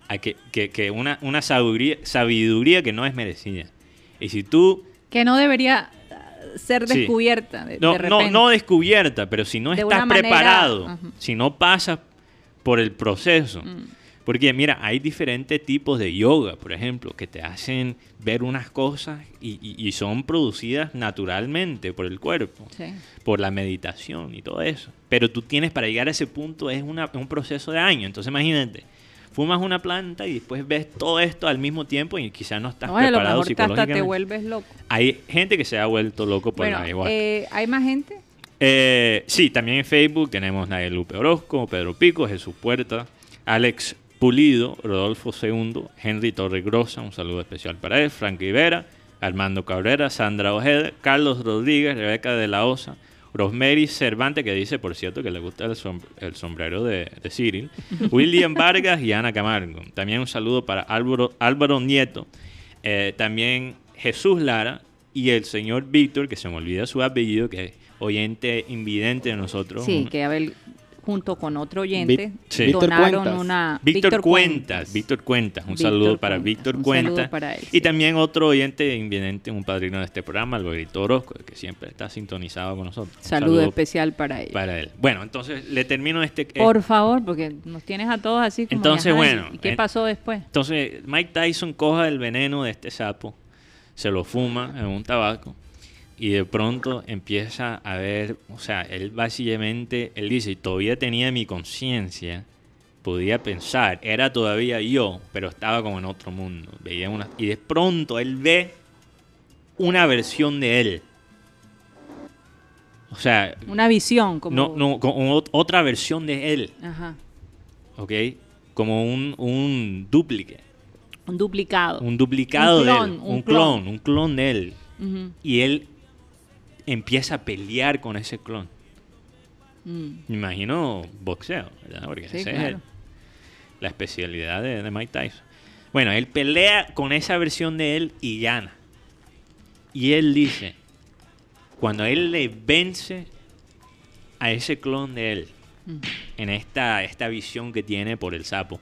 a que, que- que una, una sabiduría, sabiduría que no es merecida. Y si tú,
Que no debería uh, ser
Sí.
descubierta. De,
no,
de
no,
repente.
no descubierta, pero si no
De
estás
manera-
preparado, si no pasas por el proceso,
Mm.
porque mira, hay diferentes tipos de yoga, por ejemplo, que te hacen ver unas cosas y, y- y son producidas naturalmente por el cuerpo,
Sí.
por la meditación y todo eso. Pero tú tienes para llegar a ese punto es una- un proceso de años. Entonces imagínate, fumas una planta y después ves todo esto al mismo tiempo y quizás no estás
No, a lo
preparado
mejor te- hasta te
psicológicamente.
vuelves loco.
Hay gente que se ha vuelto loco por
Bueno,
la ayahuasca.
eh, ¿hay más gente?
Eh, sí, también en Facebook tenemos Nadia Lupe Orozco, Pedro Pico, Jesús Puerta, Alex Pulido, Rodolfo II, Henry Torregrosa, un saludo especial para él, Frank Rivera, Armando Cabrera, Sandra Ojeda, Carlos Rodríguez, Rebeca de la Osa, Rosemary Cervantes, que dice, por cierto, que le gusta el, som- el sombrero de, de Cyril, William Vargas y Ana Camargo. También un saludo para Álvaro, Álvaro Nieto, eh, también Jesús Lara y el señor Víctor, que se me olvida su apellido, que es oyente invidente de nosotros.
Sí,
un-
que a ver, junto con otro oyente,
Sí.
Donaron una...
Víctor Cuentas, Víctor Cuentas, un
Víctor
saludo para
Cuentas,
Víctor
un
Cuentas.
saludo para él,
Y
sí.
también otro oyente invidente, un padrino de este programa, Alvarito Orozco, que siempre está sintonizado con nosotros.
Saludo especial para él.
para él. Bueno, entonces le termino este...
Por favor, porque nos tienes a todos así como...
Entonces,
ajá, ¿y-
bueno,
¿Y qué
eh,
pasó después?
Entonces Mike Tyson coja el veneno de este sapo, se lo fuma en un tabaco y de pronto empieza a ver, o sea, él básicamente, él dice, todavía tenía mi conciencia, podía pensar, era todavía yo, pero estaba como en otro mundo, veía una, y de pronto él ve una versión de él. O sea,
Una visión como...
no, no, otra versión de él,
Ajá.
¿ok? Como un, un duplicate.
Un duplicado.
Un duplicado
Un clon,
de él.
un
Un,
clon.
clon. un clon de él. Y él empieza a pelear con ese clon.
Mm.
Me imagino boxeo, ¿verdad? Porque
Sí,
esa es el- la especialidad de, de Mike Tyson. Bueno, él pelea con esa versión de él y gana. Y él dice, cuando él le vence a ese clon de él,
Mm.
en esta, esta visión que tiene por el sapo,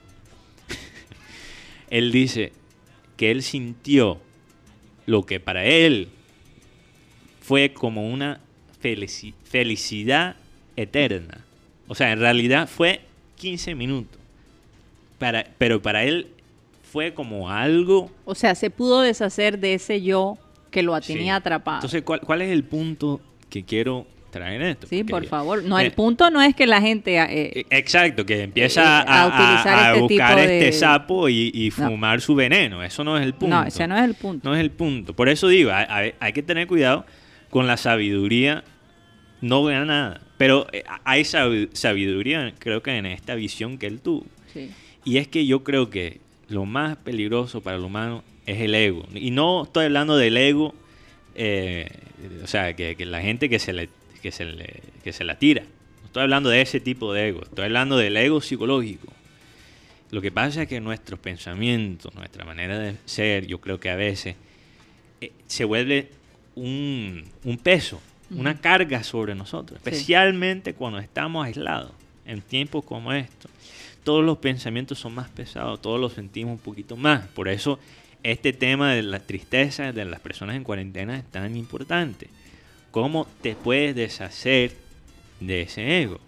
él dice que él sintió lo que para él fue como una felici- felicidad eterna. O sea, en realidad fue 15 minutos. Para, pero para él fue como algo...
O sea, se pudo deshacer de ese yo que lo
Sí.
tenía atrapado.
Entonces, ¿cuál, cuál es el punto que quiero traer en esto?
sí,
Porque-
por favor. No,
Eh,
el punto no es que la gente... eh,
eh, Exacto, que empieza
Eh,
a,
a utilizar
a-
este
buscar
de-
este sapo y, y
No.
fumar su veneno. Eso no es el punto.
no, ese no es el punto.
No es el punto. Por eso digo, hay que tener cuidado con la sabiduría. No gana nada. Pero eh, hay sabi- sabiduría, creo que en esta visión que él tuvo.
Sí.
Y es que yo creo que lo más peligroso para el humano es el ego. Y no estoy hablando del ego, eh, o sea, que, que la gente que se, le, que, se le- que se la tira. No estoy hablando de ese tipo de ego. Estoy hablando del ego psicológico. Lo que pasa es que nuestros pensamientos, nuestra manera de ser, yo creo que a veces eh, se vuelve un, un peso, una carga sobre nosotros,
Sí.
especialmente cuando estamos aislados en tiempos como estos. Todos los pensamientos son más pesados, todos los sentimos un poquito más. Por eso este tema de la tristeza de las personas en cuarentena es tan importante. ¿Cómo te puedes deshacer de ese ego?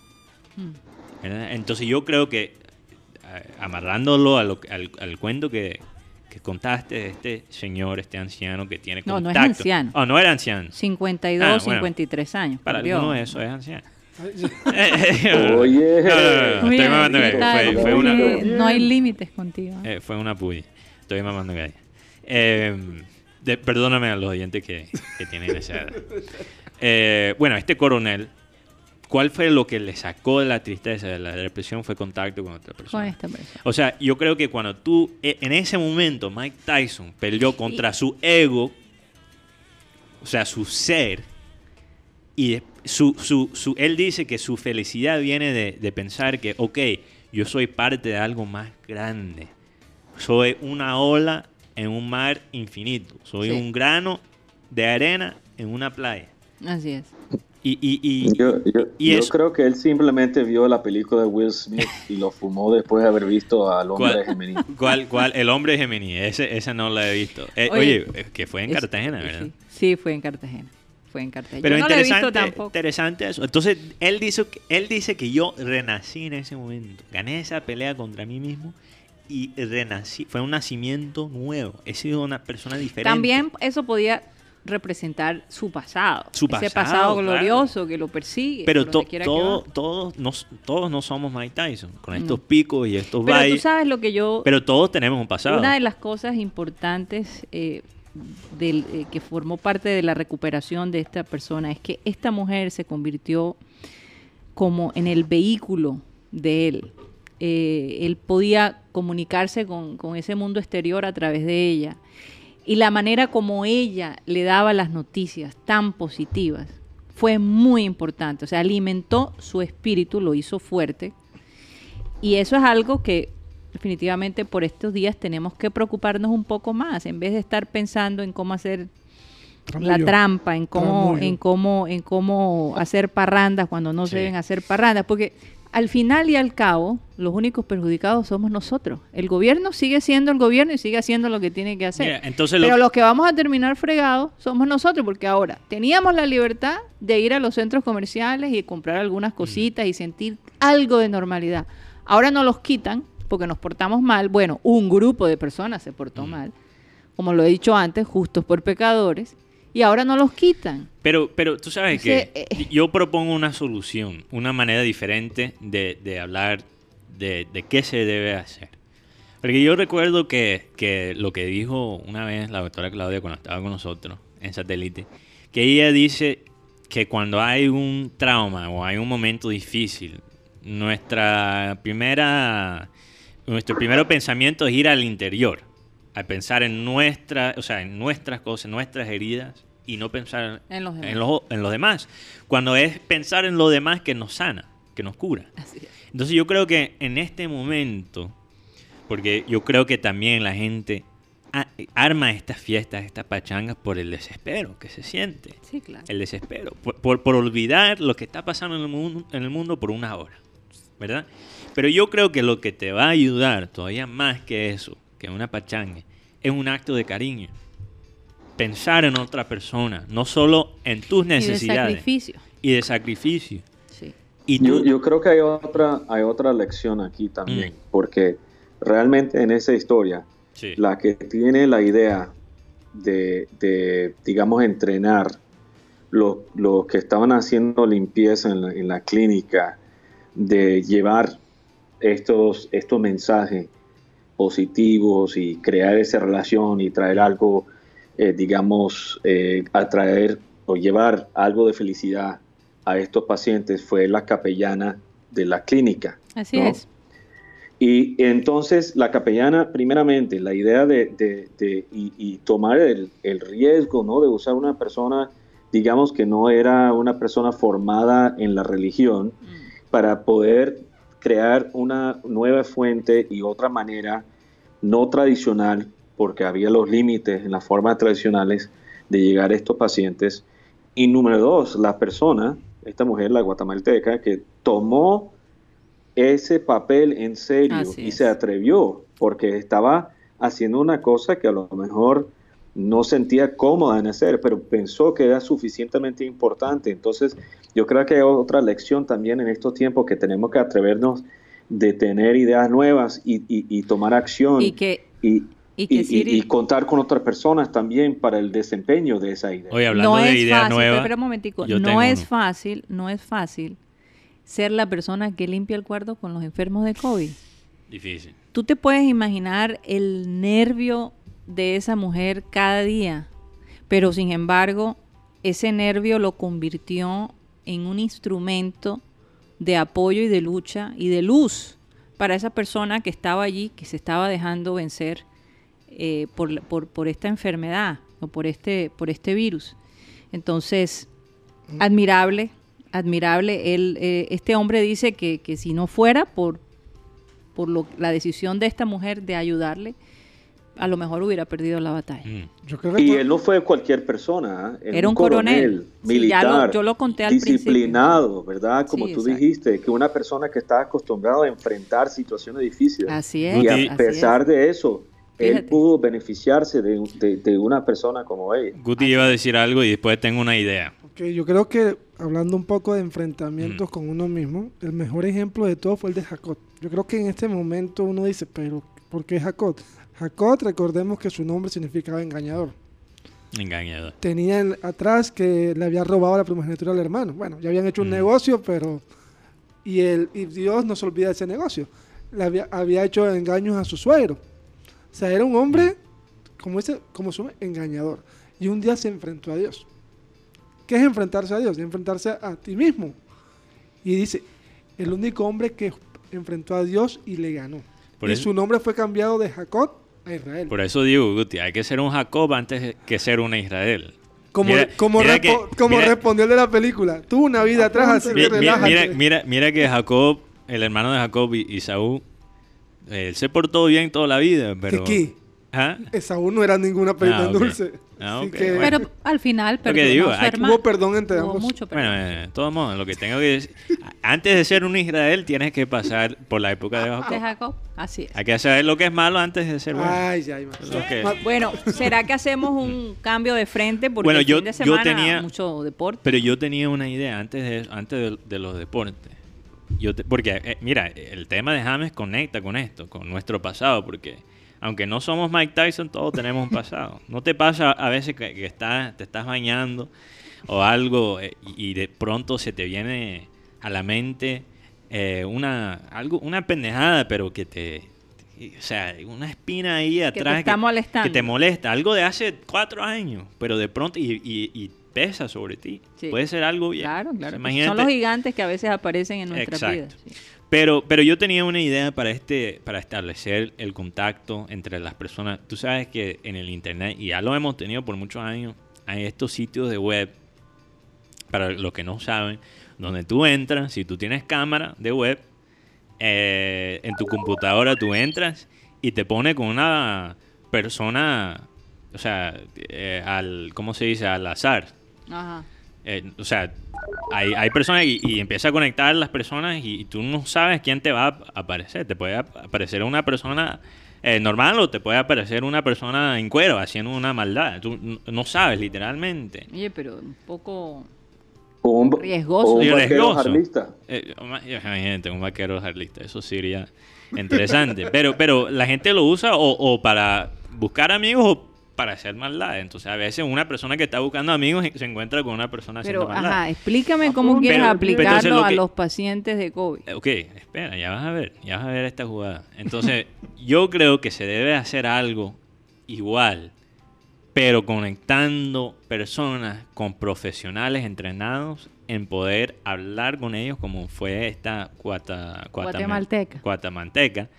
Mm.
Entonces yo creo que eh, amarrándolo a lo- al, al cuento que, que contaste de este señor, este anciano que tiene
No, no es
contacto.
anciano.
Oh, no era anciano.
52,
Ah, bueno.
53 años.
Para algunos eso es anciano.
Oye.
No, no, no,
Oye,
estoy mamando
¿qué
gallo.
tal?
Fue, fue una,
Oye, No hay límites contigo. ¿eh?
eh, fue una puya. Estoy mamando gallo. Eh, de- perdóname a los oyentes que, que tienen esa edad. Eh, bueno, este coronel, ¿cuál fue lo que le sacó de la tristeza, de la depresión? Fue contacto con otra
Con
persona.
esta persona.
O sea, yo creo que cuando tú, e- en ese momento, Mike Tyson peleó contra su ego, o sea, su ser, y su, su, su- él dice que su felicidad viene de, de pensar que, ok, yo soy parte de algo más grande. Soy una ola en un mar infinito. Soy
Sí.
un grano de arena en una playa.
Así es.
Y, y, y-
Yo, yo-
Y
yo
eso-
creo que él simplemente vio la película de Will Smith y lo fumó después de haber visto al hombre
¿Cuál?
de Gemini.
¿Cuál, cuál? El hombre Gemini. Ese, esa no la he visto. Eh,
Oye,
oye, eh, que fue en
Es-
Cartagena, ¿verdad?
Sí, sí, fue en Cartagena. Fue en Cartagena.
Pero
Yo no lo he
interesante,
visto tampoco.
interesante eso. Entonces, él dice, que- él dice que yo renací en ese momento. Gané esa pelea contra mí mismo y renací. Fue un nacimiento nuevo. He sido una persona diferente.
También eso podía representar su pasado.
Su
Ese
pasado,
pasado
claro.
glorioso que lo persigue.
Pero to- todo, todos, nos, todos no somos Mike Tyson. Con
No.
estos picos y estos
Pero tú sabes lo que yo...
Pero todos tenemos un pasado.
Una de las cosas importantes eh, del, eh, que formó parte de la recuperación de esta persona es que esta mujer se convirtió como en el vehículo de él. Eh, él podía comunicarse con, con ese mundo exterior a través de ella. Y la manera como ella le daba las noticias tan positivas fue muy importante. O sea, alimentó su espíritu, lo hizo fuerte. Y eso es algo que definitivamente por estos días tenemos que preocuparnos un poco más, en vez de estar pensando en cómo hacer la trampa, en cómo,
Tramullo.
en cómo, en cómo hacer parrandas cuando no
Sí.
se deben hacer parrandas, porque al final y al cabo, los únicos perjudicados somos nosotros. El gobierno sigue siendo el gobierno y sigue haciendo lo que tiene que hacer.
Mira, entonces lo-
Pero los que vamos a terminar fregados somos nosotros, porque ahora teníamos la libertad de ir a los centros comerciales y comprar algunas cositas y sentir algo de normalidad. Ahora nos los quitan porque nos portamos mal. Bueno, un grupo de personas se portó
Mm.
mal, como lo he dicho antes, justos por pecadores, y ahora no los quitan.
Pero, pero tú sabes que
eh,
yo propongo una solución, una manera diferente de, de hablar de, de qué se debe hacer. Porque yo recuerdo que, que lo que dijo una vez la doctora Claudia cuando estaba con nosotros en satélite, que ella dice que cuando hay un trauma o hay un momento difícil, nuestra primera, nuestro primero pensamiento es ir al interior, a pensar en nuestra, o sea, en nuestras cosas, en nuestras heridas y no pensar
En los demás.
en los, en los demás. Cuando es pensar en lo demás que nos sana, que nos cura. Entonces yo creo que en este momento, porque yo creo que también la gente a- arma estas fiestas, estas pachangas por el desespero que se siente.
Sí, claro.
El desespero. Por, por- por olvidar lo que está pasando en el, mundo, en el mundo por una hora. ¿Verdad? Pero yo creo que lo que te va a ayudar todavía más que eso, que una pachanga, es un acto de cariño. Pensar en otra persona, no solo en tus
Y de
necesidades
sacrificio.
y de sacrificio.
Sí.
Y tú,
Yo, yo creo que hay otra, hay otra lección aquí también,
Mm.
porque realmente en esa historia,
Sí.
la que tiene la idea de, de, digamos, entrenar los, los que estaban haciendo limpieza en la, en la clínica, de llevar estos, estos mensajes positivos y crear esa relación y traer algo, eh, digamos, eh, atraer o llevar algo de felicidad a estos pacientes fue la capellana de la clínica.
Así
¿no?
es.
Y entonces la capellana, primeramente, la idea de, de- de- y, y tomar el, el riesgo ¿no? de usar una persona, digamos que no era una persona formada en la religión, para poder crear una nueva fuente y otra manera no tradicional, porque había los límites en las formas tradicionales de llegar a estos pacientes. Y número dos, la persona, esta mujer, la guatemalteca, que tomó ese papel en serio
Así
y
es.
se atrevió, porque estaba haciendo una cosa que a lo mejor no sentía cómoda en hacer, pero pensó que era suficientemente importante. Entonces, yo creo que hay otra lección también en estos tiempos que tenemos que atrevernos de tener ideas nuevas y, y- y tomar acción
Y que,
y,
y que
y- y-
Cyril-
y contar con otras personas también para el desempeño de esa idea.
Oye, hablando
no
de
es
ideas
fácil,
nuevas.
espera un momentico, no es
uno.
fácil, no es fácil ser la persona que limpia el cuarto con los enfermos de COVID.
Difícil.
Tú te puedes imaginar el nervio de esa mujer cada día, pero sin embargo, ese nervio lo convirtió en un instrumento de apoyo y de lucha y de luz para esa persona que estaba allí, que se estaba dejando vencer eh, por, por, por esta enfermedad o por este, por este virus. Entonces, admirable, admirable. Él, eh, este hombre dice que, que si no fuera por, por lo- la decisión de esta mujer de ayudarle, a lo mejor hubiera perdido la batalla.
Mm.
Yo creo que
Y él no fue cualquier persona, ¿eh?
Era un coronel.
Militar,
ya lo- yo lo conté al
disciplinado, ¿verdad? Como
Sí,
tú
exacto.
dijiste, que una persona que está acostumbrada a enfrentar situaciones difíciles.
Así es.
y a
así
pesar
es.
de eso, él pudo beneficiarse de, de- de una persona como ella.
Guti iba a decir algo y después tengo una idea.
Ok, yo creo que hablando un poco de enfrentamientos
Mm.
con uno mismo, el mejor ejemplo de todo fue el de Jacob. Yo creo que en este momento uno dice, pero ¿por qué Jacob? Jacob, recordemos que su nombre significaba engañador.
Engañador.
Tenía en- atrás que le había robado la primogenitura al hermano. Bueno, ya habían hecho un
Mm.
negocio, pero... Y, el, y Dios no se olvida de ese negocio. Le había, había hecho engaños a su suegro. O sea, era un hombre, como, ese, como su engañador. Y un día se enfrentó a Dios. ¿Qué es enfrentarse a Dios? Es enfrentarse a ti mismo. Y dice, el único hombre que enfrentó a Dios y le ganó.
Por
y
eso-
su nombre fue cambiado de Jacob a Israel.
Por eso digo, Guti, hay que ser un Jacob antes que ser una Israel.
Como,
Mira-
como,
mira
repo-
que-
como
mira-
respondió el de la película. Tuvo una vida atrás, así
Mi-
que relájate.
mira, mira, mira que Jacob, el hermano de Jacob y, y Saúl, él se portó bien toda la vida, pero...
¿Qué, qué?
¿Ah?
Esaú no era ninguna perita
Ah,
dulce.
Ah,
que
bueno.
Pero al final, perdonó
digo,
su hermano.
hubo perdón entre
Hubo
ambos.
mucho perdón.
Bueno, eh, de todos modos, lo que tengo que decir, antes de ser un Israel tienes que pasar por la época de
de
Jacob.
Jacob, así es.
Hay que saber lo que es malo antes de ser bueno.
Ay, ya,
Bueno, ¿será que hacemos un cambio de frente? Porque
Bueno,
el
yo-
fin de
yo
semana
tenía-
mucho deporte.
Pero yo tenía una idea antes de, antes de, de los deportes. Yo te- porque, eh, mira, el tema de James conecta con esto, con nuestro pasado, porque aunque no somos Mike Tyson, todos tenemos un pasado. ¿No te pasa a veces que, que estás, te estás bañando o algo eh, y, de pronto se te viene a la mente eh, una, algo, una pendejada, pero que te... O sea, una espina ahí
te
atrás
molestando.
que te molesta. Algo de hace cuatro años, pero de pronto y, y- y pesa sobre ti.
Sí.
Puede ser algo bien.
Claro, claro.
Imagínate-
Son los gigantes que a veces aparecen en nuestras
Exacto.
vidas. sí.
Pero, pero yo tenía una idea para este, para establecer el contacto entre las personas. Tú sabes que en el internet, y ya lo hemos tenido por muchos años, hay estos sitios de web, para los que no saben, donde tú entras, si tú tienes cámara de web, eh, en tu computadora tú entras y te pone con una persona, o sea, eh, al, ¿cómo se dice? Al azar.
Ajá.
Eh, o sea, hay, hay personas y, y empieza a conectar las personas y, y tú no sabes quién te va a aparecer. Te puede ap- aparecer una persona eh, normal o te puede aparecer una persona en cuero haciendo una maldad. Tú no sabes, literalmente.
Oye, pero un poco...
Un,
Riesgoso.
un vaquero jarlista.
Eh, ma- imagínate, un vaquero jarlista. Eso sería interesante. pero, pero la gente lo usa o, o para buscar amigos o para hacer maldad. Entonces, a veces una persona que está buscando amigos se encuentra con una persona haciendo
Pero,
maldad.
ajá, explícame cómo quieres
Pero- pero entonces
aplicarlo
lo
a los pacientes de COVID.
Eh, Ok, espera, ya vas a ver, ya vas a ver esta jugada. Entonces, yo creo que se debe hacer algo igual, pero conectando personas con profesionales entrenados en poder hablar con ellos como fue esta cuata, cuata-
Guatemalteca.
Guatamanteca,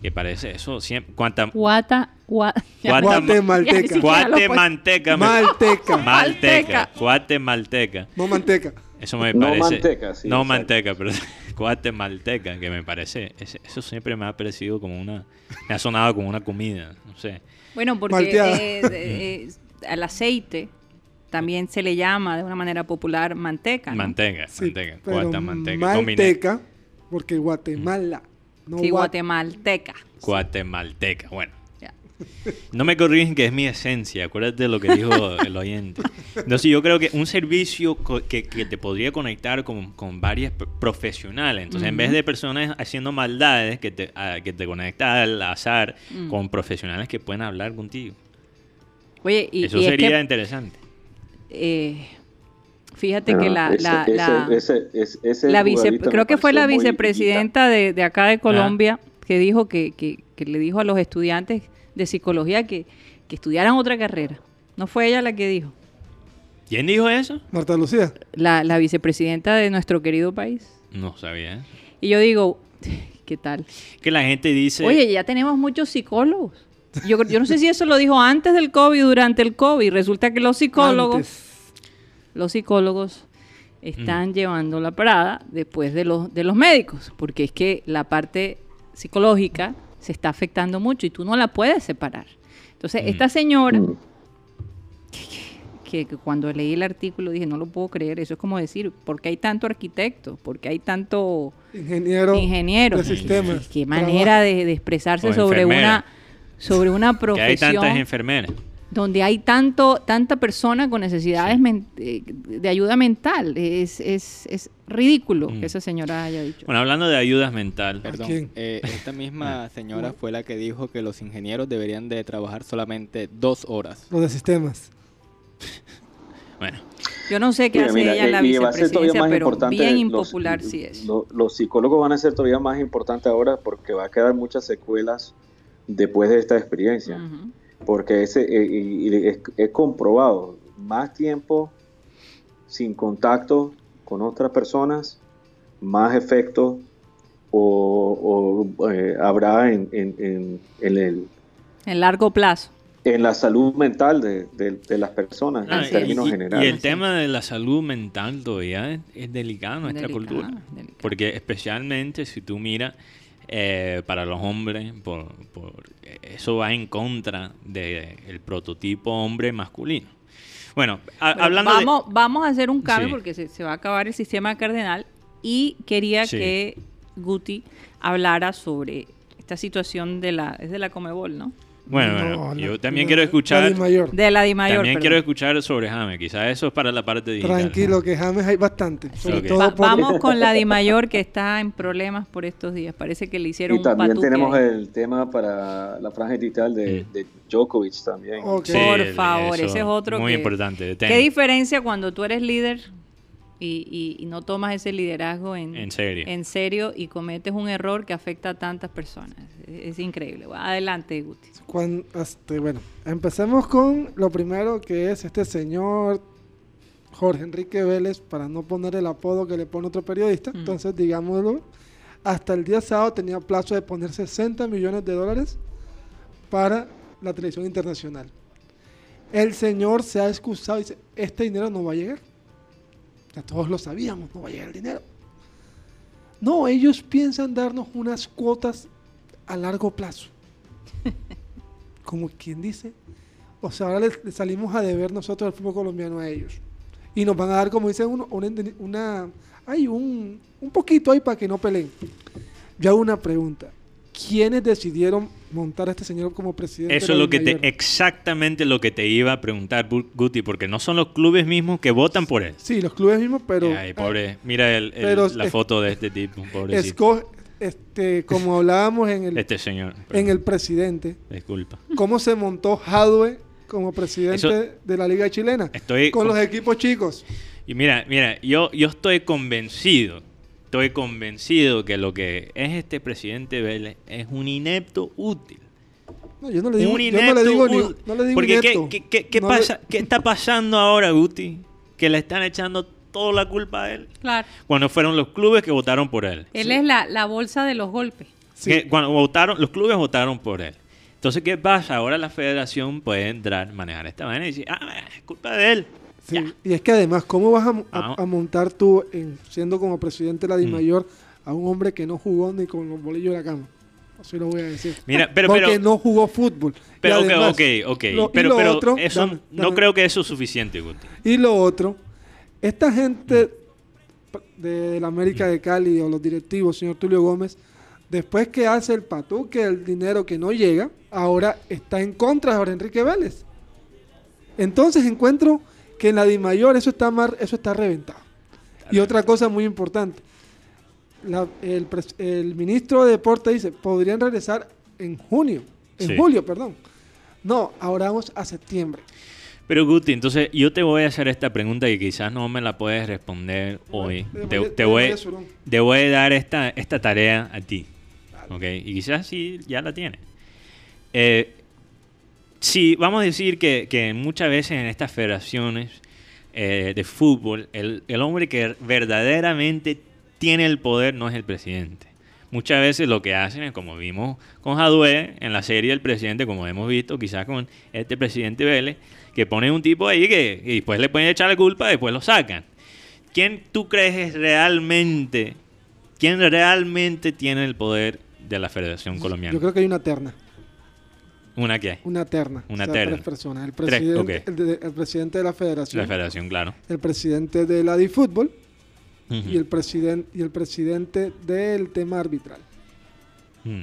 que parece eso siempre, cuanta,
Guata, gua-
Guata-
Guatemalteca.
Me-
Malteca.
malteca,
Malteca.
guatemalteca.
No manteca.
Eso me
No
parece.
manteca, sí,
No
exacto.
manteca, pero guatemalteca, que me parece. Eso siempre me ha parecido como una. Me ha sonado como una comida, no sé.
Bueno, porque eh, eh, al aceite también se le llama de una manera popular manteca. ¿no?
Manteca,
Sí,
manteca.
Malteca, porque Guatemala. No
Sí,
Gua-
guatemalteca.
Guatemalteca, bueno.
Ya.
No me corrigen que es mi esencia, acuérdate de lo que dijo el oyente. Entonces yo creo que un servicio co- que, que te podría conectar con, con varias profesionales, entonces en vez de personas haciendo maldades, que te, ah, que te conecta al azar
Mm.
con profesionales que pueden hablar contigo.
Oye, y,
Eso
y es
sería
que,
interesante.
Eh, fíjate
Ah,
que la,
ese-
la,
ese-
la-
ese- ese- ese
la vice- creo que fue la vicepresidenta de, de acá de Colombia que dijo que, que- que le dijo a los estudiantes de psicología que, que estudiaran otra carrera. No fue ella la que dijo.
¿Quién dijo eso?
Marta Lucía.
La, la vicepresidenta de nuestro querido país.
No sabía.
Y yo digo, ¿qué tal?
Que la gente dice...
Oye, ya tenemos muchos psicólogos. Yo, yo no sé si eso lo dijo antes del COVID, durante el COVID. Resulta que los psicólogos,
Antes.
los psicólogos están llevando la parada después de los, de los médicos, porque es que la parte psicológica se está afectando mucho y tú no la puedes separar. Entonces,
Mm.
esta señora,
Mm.
que, que cuando leí el artículo dije, no lo puedo creer, eso es como decir, ¿por qué hay tanto arquitecto? ¿Por qué hay tanto
Ingeniero.
ingeniero?
de sistemas.
Qué manera de, de expresarse
O
sobre
enfermera.
una, sobre una
que hay tantas
profesión
enfermeras.
donde hay tanto tanta persona con necesidades men- eh, de ayuda mental. Es, es, es ridículo
Mm.
que esa señora haya dicho.
Bueno, hablando de ayudas mental.
Perdón,
quién?
eh, esta misma señora fue la que dijo que los ingenieros deberían de trabajar solamente dos horas.
Los de sistemas.
Bueno,
Yo no sé qué
Mira,
hace
mira,
ella en la
y va a ser todavía
vicepresidencia,
más
pero
importante
bien
los-
impopular sí es.
lo- los psicólogos van a ser todavía más importantes ahora porque va a quedar muchas secuelas después de esta experiencia. Porque ese, eh, y- y es, es comprobado, más tiempo sin contacto con otras personas, más efecto o, o, eh, habrá en, en- en- en el,
En largo plazo.
en la salud mental de, de- de las personas
Ah,
en términos
y,
generales.
y el tema de la salud mental todavía es, es delicado en nuestra
Delicado,
cultura.
delicado.
Porque especialmente si tú miras eh, para los hombres, por, por- eso va en contra del prototipo hombre masculino. Bueno, a-
Bueno,
hablando de-
vamos, vamos a hacer un cambio
Sí.
porque se, se va a acabar el sistema cardenal y quería
Sí.
que Guti hablara sobre esta situación de la es de la Comebol, ¿no?
Bueno,
No,
bueno,
la-
yo también
la-
quiero
la
escuchar.
Di Mayor.
De la Di Mayor.
también
perdón.
quiero escuchar sobre James. Quizás eso es para la parte digital.
Tranquilo, que James hay bastante. Sobre
Ok.
todo
Va-
por-
vamos con la Di Mayor que está en problemas por estos días. Parece que le hicieron
Y
un
también tenemos
ahí.
el tema para la franja digital de,
Mm.
de Djokovic también.
Ok.
Sí,
Por favor,
eso,
ese es otro
Muy
que-
importante. de
¿Qué diferencia cuando tú eres líder y, y- y no tomas ese liderazgo en,
En serio.
en serio y cometes un error que afecta a tantas personas? Es, es increíble. Adelante, Guti.
Este, bueno, empecemos con lo primero que es este señor Jorge Enrique Vélez, para no poner el apodo que le pone otro periodista.
Mm.
Entonces, digámoslo, hasta el día sábado tenía plazo de poner 60 millones de dólares para la televisión internacional. El señor se ha excusado y dice, este dinero no va a llegar. Ya todos lo sabíamos, no va a llegar el dinero. No, ellos piensan darnos unas cuotas a largo plazo. Como quien dice. O sea, ahora les, les salimos a deber nosotros el fútbol colombiano a ellos. Y nos van a dar, como dice uno, una, una hay un, un poquito ahí para que no peleen. Yo hago una pregunta. ¿Quiénes decidieron montar a este señor como presidente?
Eso es lo que te, exactamente lo que te iba a preguntar, Guti, porque no son los clubes mismos que votan por él.
Sí, los clubes mismos, pero...
Ay, pobre, mira el- la
es-
foto de este tipo, pobrecito.
este, como hablábamos en el,
Este señor.
en el presidente,
Disculpa.
cómo se montó Jadwe como presidente
Eso-
de la Liga Chilena.
Estoy
con
con-
los equipos chicos.
Y mira, mira, yo, yo estoy convencido, estoy convencido que lo que es este presidente Vélez es un inepto útil.
No, yo no le digo,
un
yo
inepto
no le digo, ni,
útil.
no le digo
Porque ¿qué,
inepto.
qué- qué- qué
No le-
pasa, ¿qué está pasando ahora, Guti? Que le están echando toda la culpa a él.
Claro.
Cuando fueron los clubes que votaron por él.
Él es la, la bolsa de los golpes.
Sí.
Que cuando votaron, los clubes votaron por él. Entonces, ¿qué pasa? Ahora la federación puede entrar, manejar esta manera y decir, ah, es culpa de él.
Sí,
Ya.
Y es que además, ¿cómo vas a,
Ah.
a montar tú, en, siendo como presidente de la
Mm.
DIMAYOR, a un hombre que no jugó ni con los bolillos de la cama? Así lo voy a decir.
Mira, pero,
Porque
pero,
no jugó fútbol.
Pero,
además-
ok, ok.
lo- y
pero,
lo
pero
otro-
eso,
dame,
no creo que eso es suficiente, Guti.
Y lo otro, esta gente de la América de Cali o los directivos, señor Tulio Gómez, después que hace el patuque, el dinero que no llega, ahora está en contra de Jorge Enrique Vélez. Entonces encuentro que en la DIMAYOR eso está, mar- eso está reventado. Y otra cosa muy importante, la- el, ministro de Deporte dice, podrían regresar en junio, en
Sí.
julio, perdón. No, ahora vamos a septiembre.
Pero Guti, entonces yo te voy a hacer esta pregunta y quizás no me la puedes responder hoy.
De
Te,
de
voy, te voy a dar esta, esta tarea a ti. ¿Ok? Y quizás sí ya la tienes. Eh, sí, vamos a decir que, que muchas veces en estas federaciones eh, de fútbol, el, el hombre que verdaderamente tiene el poder no es el presidente. Muchas veces lo que hacen es como vimos con Jadue en la serie del presidente, como hemos visto quizás con este presidente Vélez, que ponen un tipo ahí que y después le pueden echar la culpa, después lo sacan. ¿Quién tú crees es realmente, quién realmente tiene el poder de la Federación Colombiana?
Yo creo que hay una terna.
Una que hay.
Una terna.
Una
o sea,
terna.
Tres personas. El
Tres,
presidente, el, de- el presidente de la federación,
La Federación, claro.
el presidente de la DiFútbol
Ujú.
y, el presidente y el presidente del tema arbitral.
Mm.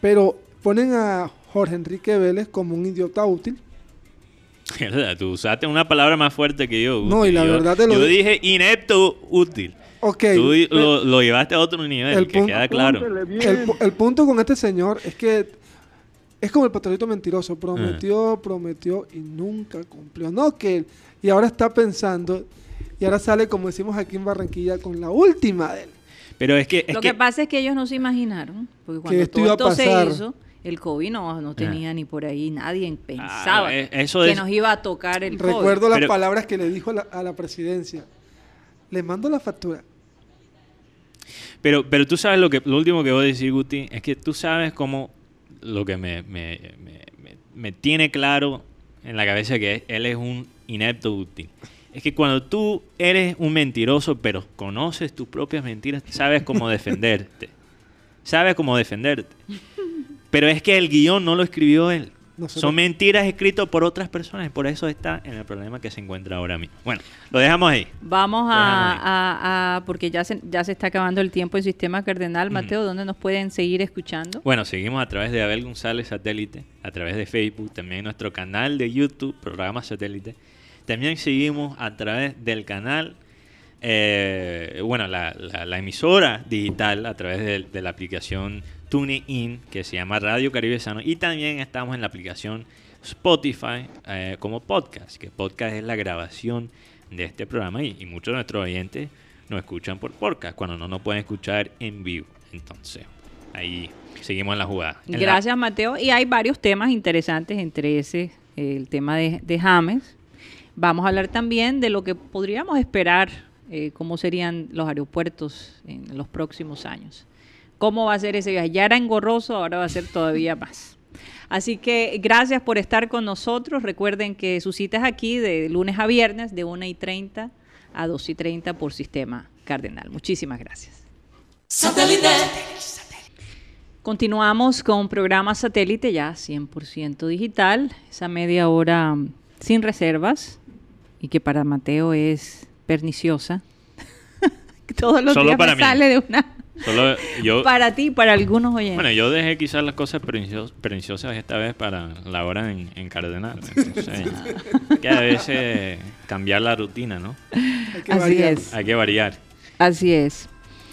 Pero ponen a Jorge Enrique Vélez como un idiota útil.
Tú usaste una palabra más fuerte que yo.
No, y la
Yo-
verdad te lo
Yo
di-
dije inepto útil.
Ok.
Tú lo, lo llevaste a otro nivel,
el
que
punto-
queda claro.
el punto con este señor es que es como el pastorito mentiroso. Prometió,
Ah.
prometió y nunca cumplió. No, que él. Y ahora está pensando. Y ahora sale, como decimos aquí en Barranquilla, con la última de él.
Pero es que... Es
Lo
que,
que, pasa es que ellos no se imaginaron, porque cuando
esto
todo
iba a
esto se hizo, el COVID no, no tenía ni por ahí, nadie pensaba
Ah, eh, eso
que
es-
nos iba a tocar el COVID.
Recuerdo las
Pero-
palabras que le dijo a la, a la presidencia. Le mando la factura.
Pero, pero tú sabes lo que lo último que voy a decir, Guti, es que tú sabes cómo lo que me, me, me- me- tiene claro en la cabeza que él es un inepto útil. Es que cuando tú eres un mentiroso, pero conoces tus propias mentiras, sabes cómo defenderte. sabe cómo defenderte. Pero es que el guion no lo escribió él.
Nosotros-
Son mentiras escritas por otras personas y por eso está en el problema que se encuentra ahora mismo. Bueno, lo dejamos ahí.
Vamos a,
ahí.
a- a- porque ya se, ya se está acabando el tiempo en Sistema Cardenal. Mateo, ¿dónde nos pueden seguir escuchando?
Bueno, seguimos a través de Abel González Satélite, a través de Facebook, también nuestro canal de YouTube, programa Satélite. También seguimos a través del canal, eh, bueno, la, la- la emisora digital, a través de, de la aplicación TuneIn, que se llama Radio Caribe Sano. Y también estamos en la aplicación Spotify eh, como podcast, que podcast es la grabación de este programa y, muchos de nuestros oyentes nos escuchan por podcast, cuando no nos pueden escuchar en vivo. Entonces, ahí seguimos en la jugada.
Gracias, Mateo. Y hay varios temas interesantes, entre ese el tema de, de James. Vamos a hablar también de lo que podríamos esperar, eh, cómo serían los aeropuertos en los próximos años. ¿Cómo va a ser ese viaje? Ya era engorroso, ahora va a ser todavía más. Así que gracias por estar con nosotros. Recuerden que su cita es aquí de lunes a viernes, de 1 y 30 a 2 y 30 por Sistema Cardenal. Muchísimas gracias. Continuamos con programa satélite ya 100% digital, esa media hora mm, sin reservas y que para Mateo es perniciosa. Todos los
Solo
días
para
me
mí.
sale de una
Solo yo,
para ti, para algunos oyentes.
Bueno, yo dejé quizás las cosas perniciosas esta vez para la hora en, en Cardenal. Entonces, que a veces cambiar la rutina, ¿no?
Hay que
Así
variar.
es.
Hay que variar.
Así es.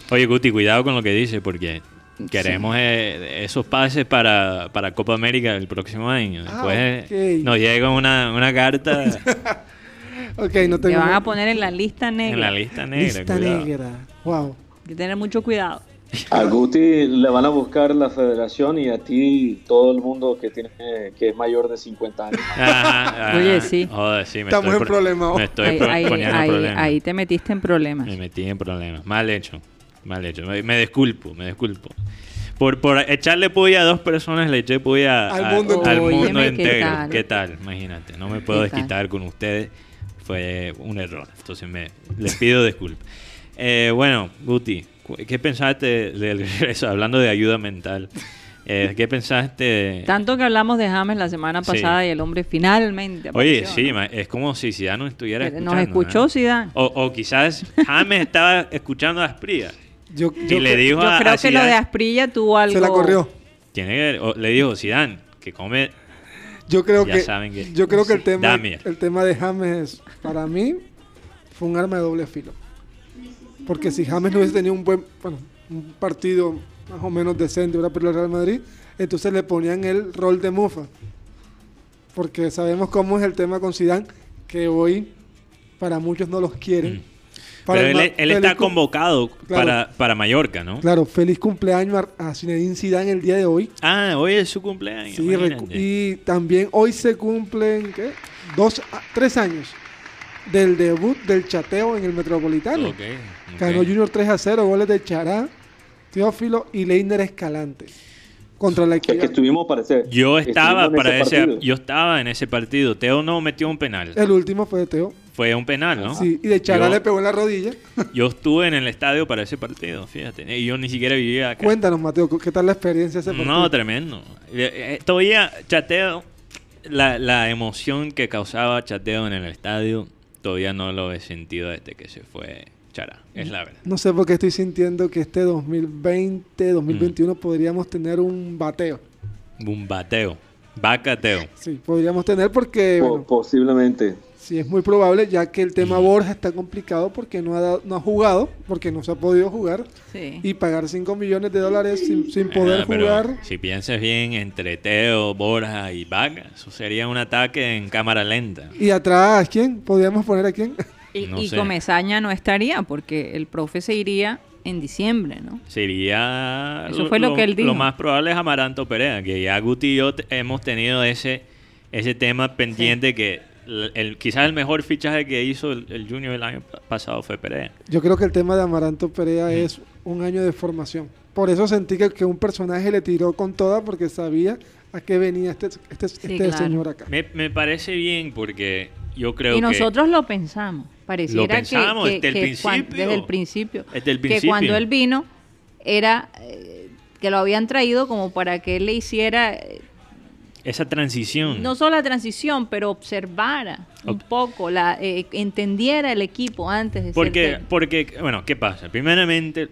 Oye, Guti, cuidado con lo que dice, porque queremos eh, esos pases para, para Copa América el próximo año.
Ah,
Después
ok.
nos llega una, una carta
Ok, no
Te van a poner en la lista negra.
en la lista negra.
lista
cuidado.
negra. Wow.
Hay que tener mucho cuidado.
A Guti le van a buscar la federación y a ti todo el mundo que tiene que es mayor de 50 años.
Ajá, ajá.
Oye, sí.
Joder, sí, me
Estamos
estoy
en
pro-
problema hoy.
Me estoy
Ahí,
pro-
ahí-
poniendo en
ahí-
problemas.
ahí te metiste en problemas.
Me metí en problemas. Mal hecho. Mal hecho. Me, me disculpo, me disculpo. Por, por echarle puya a dos personas, le eché puya
Al
a-
mundo
al
entero.
mundo
Óyeme, ¿qué
entero.
tal?
¿Qué tal? Imagínate. No me puedo desquitar con ustedes. Fue un error. Entonces me, les pido disculpas. Eh, bueno, Guti, ¿qué pensaste del regreso? Hablando de ayuda mental. eh, ¿Qué pensaste?
Tanto que hablamos de James la semana
Sí.
pasada y el hombre finalmente
Oye,
apareció,
sí,
¿no?
ma- es como si Zidane no estuviera
Nos
escuchando.
escuchó
¿eh?
Zidane.
O, o quizás James estaba escuchando a Asprilla.
Yo,
Y
yo
le dijo
Yo
a,
creo
a
que lo de Asprilla tuvo algo.
se la corrió.
Tiene que- o le dijo Zidane que come
Yo creo
Ya
que
saben que-
yo creo que el
Sí.
tema
Damier.
el tema de James para mí fue un arma de doble filo. Porque si James no hubiese tenido un buen bueno, un partido más o menos decente ahora por el Real Madrid, entonces le ponían el rol de mufa. Porque sabemos cómo es el tema con Zidane que hoy para muchos no los quieren.
Mm.
Para
Pero él, él está convocado
Claro.
para, para Mallorca, ¿no?
Claro, feliz cumpleaños a, Zinedine Zidane el día de hoy.
Ah, hoy es su cumpleaños.
Sí, y también hoy se cumplen ¿qué? dos, a- tres años del debut del chateo en el Metropolitano.
Ok,
Ganó Junior 3 a 0, goles de Chará, Teófilo y Leiner Escalante. Contra la
Que, que
equidad.
estuvimos para ese,
Yo estaba
estuvimos en
para ese,
partido.
yo estaba en ese partido. Teo no metió un penal.
El último fue de Teo.
Fue un penal, ¿no?
Sí, y de Chará
Yo-
le pegó en la rodilla.
Yo estuve en el estadio para ese partido, fíjate. Y yo ni siquiera vivía acá.
Cuéntanos, Mateo, ¿qué tal la experiencia ese partido?
No, tremendo. Eh, eh, todavía chateo, la, la emoción que causaba chateo en el estadio, todavía no lo he sentido desde que se fue Chara. Es la verdad.
No sé por qué estoy sintiendo que este 2020,
Mm.
2021 podríamos tener un bateo.
Un bateo. Bacateo.
Sí, podríamos tener porque
Po-
bueno,
posiblemente.
Sí, es muy probable, ya que el tema Borja está complicado porque no ha, dado- no ha jugado, porque no se ha podido jugar,
Sí.
y pagar 5 millones de dólares sin, sin poder
Ah,
jugar.
Si piensas bien, entre Teo, Borja y Vaca, eso sería un ataque en cámara lenta.
Y atrás, ¿quién? ¿Podríamos poner a quién?
Y,
No
y. Comesaña no estaría porque el profe se iría en diciembre, ¿no?
Sería.
Eso fue lo que él dijo.
Lo más probable es Amaranto Perea, que ya Guti y yo hemos tenido ese, ese tema pendiente que el, el- quizás el mejor fichaje que hizo el, el Junior el año pa- pasado fue Perea.
Yo creo que el tema de Amaranto Perea es un año de formación. Por eso sentí que, que un personaje le tiró con toda porque sabía a qué venía este, este, este
claro.
señor acá.
Me, me parece bien porque yo creo
y
que.
nosotros lo pensamos. Pareciera
Lo
que-
pensamos
que,
desde el
que cuan-
principio.
desde el principio.
Desde el
Que cuando él vino era eh, que lo habían traído como para que él le hiciera eh,
Esa transición.
no solo la transición, pero observara un poco, la eh, entendiera el equipo antes de ser
Porque,
técnico.
porque, bueno, ¿qué pasa? Primeramente,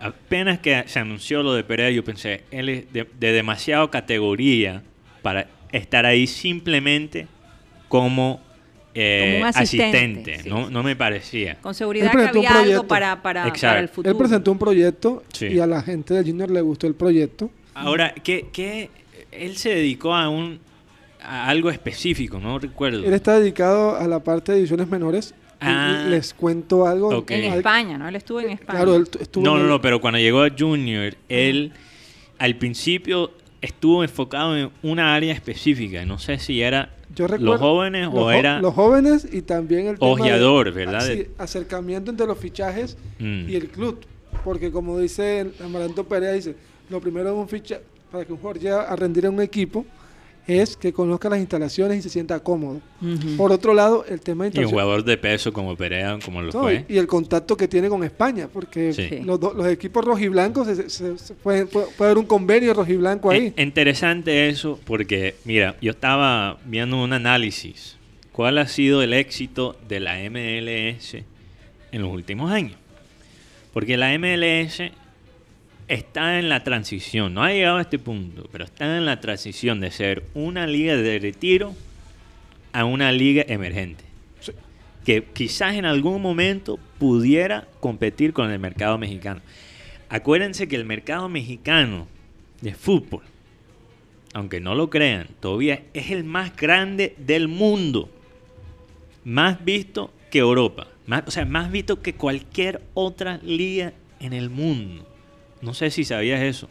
apenas que se anunció lo de Pereira, yo pensé, él es de, de demasiado categoría para estar ahí simplemente como, eh,
Como un asistente,
asistente.
sí,
no,
sí.
no me parecía.
Con seguridad
Él
que
presentó un
había algo
proyecto.
para, para, para el futuro.
Él presentó un proyecto
Sí.
y a la gente del Junior le gustó el proyecto.
Ahora, ¿qué, qué? Él se dedicó a un a algo específico, no recuerdo.
Él está dedicado a la parte de divisiones menores. y-
Ah.
y les cuento algo.
En España, ¿no? Él estuvo en España.
Claro, él tu- estuvo
No,
en
no, no, pero cuando llegó a Junior, él al principio estuvo enfocado en una área específica. No sé si era
Yo recuerdo
los jóvenes
los
o era
los jóvenes y también el tema de-
Ojeador, ¿verdad?
sí, acercamiento entre los fichajes
Mm.
y el club. Porque como dice Amaranto Perea, dice, lo primero de un ficha para que un jugador llegue a rendir en un equipo es que conozca las instalaciones y se sienta cómodo. Por otro lado, el tema de
y jugador de peso como Perea, como lo
no,
fue.
y, el contacto que tiene con España, porque
Sí.
Los, do- los equipos rojiblancos se, se- se pueden- puede, puede haber un convenio rojiblanco ahí.
Eh, interesante eso porque, mira, yo estaba viendo un análisis. ¿Cuál ha sido el éxito de la MLS en los últimos años? Porque la MLS está en la transición, no ha llegado a este punto, pero está en la transición de ser una liga de retiro a una liga emergente.
Sí.
Que quizás en algún momento pudiera competir con el mercado mexicano. Acuérdense que el mercado mexicano de fútbol, aunque no lo crean, todavía es el más grande del mundo. Más visto que Europa. Más, o sea, más visto que cualquier otra liga en el mundo. No sé si sabías eso.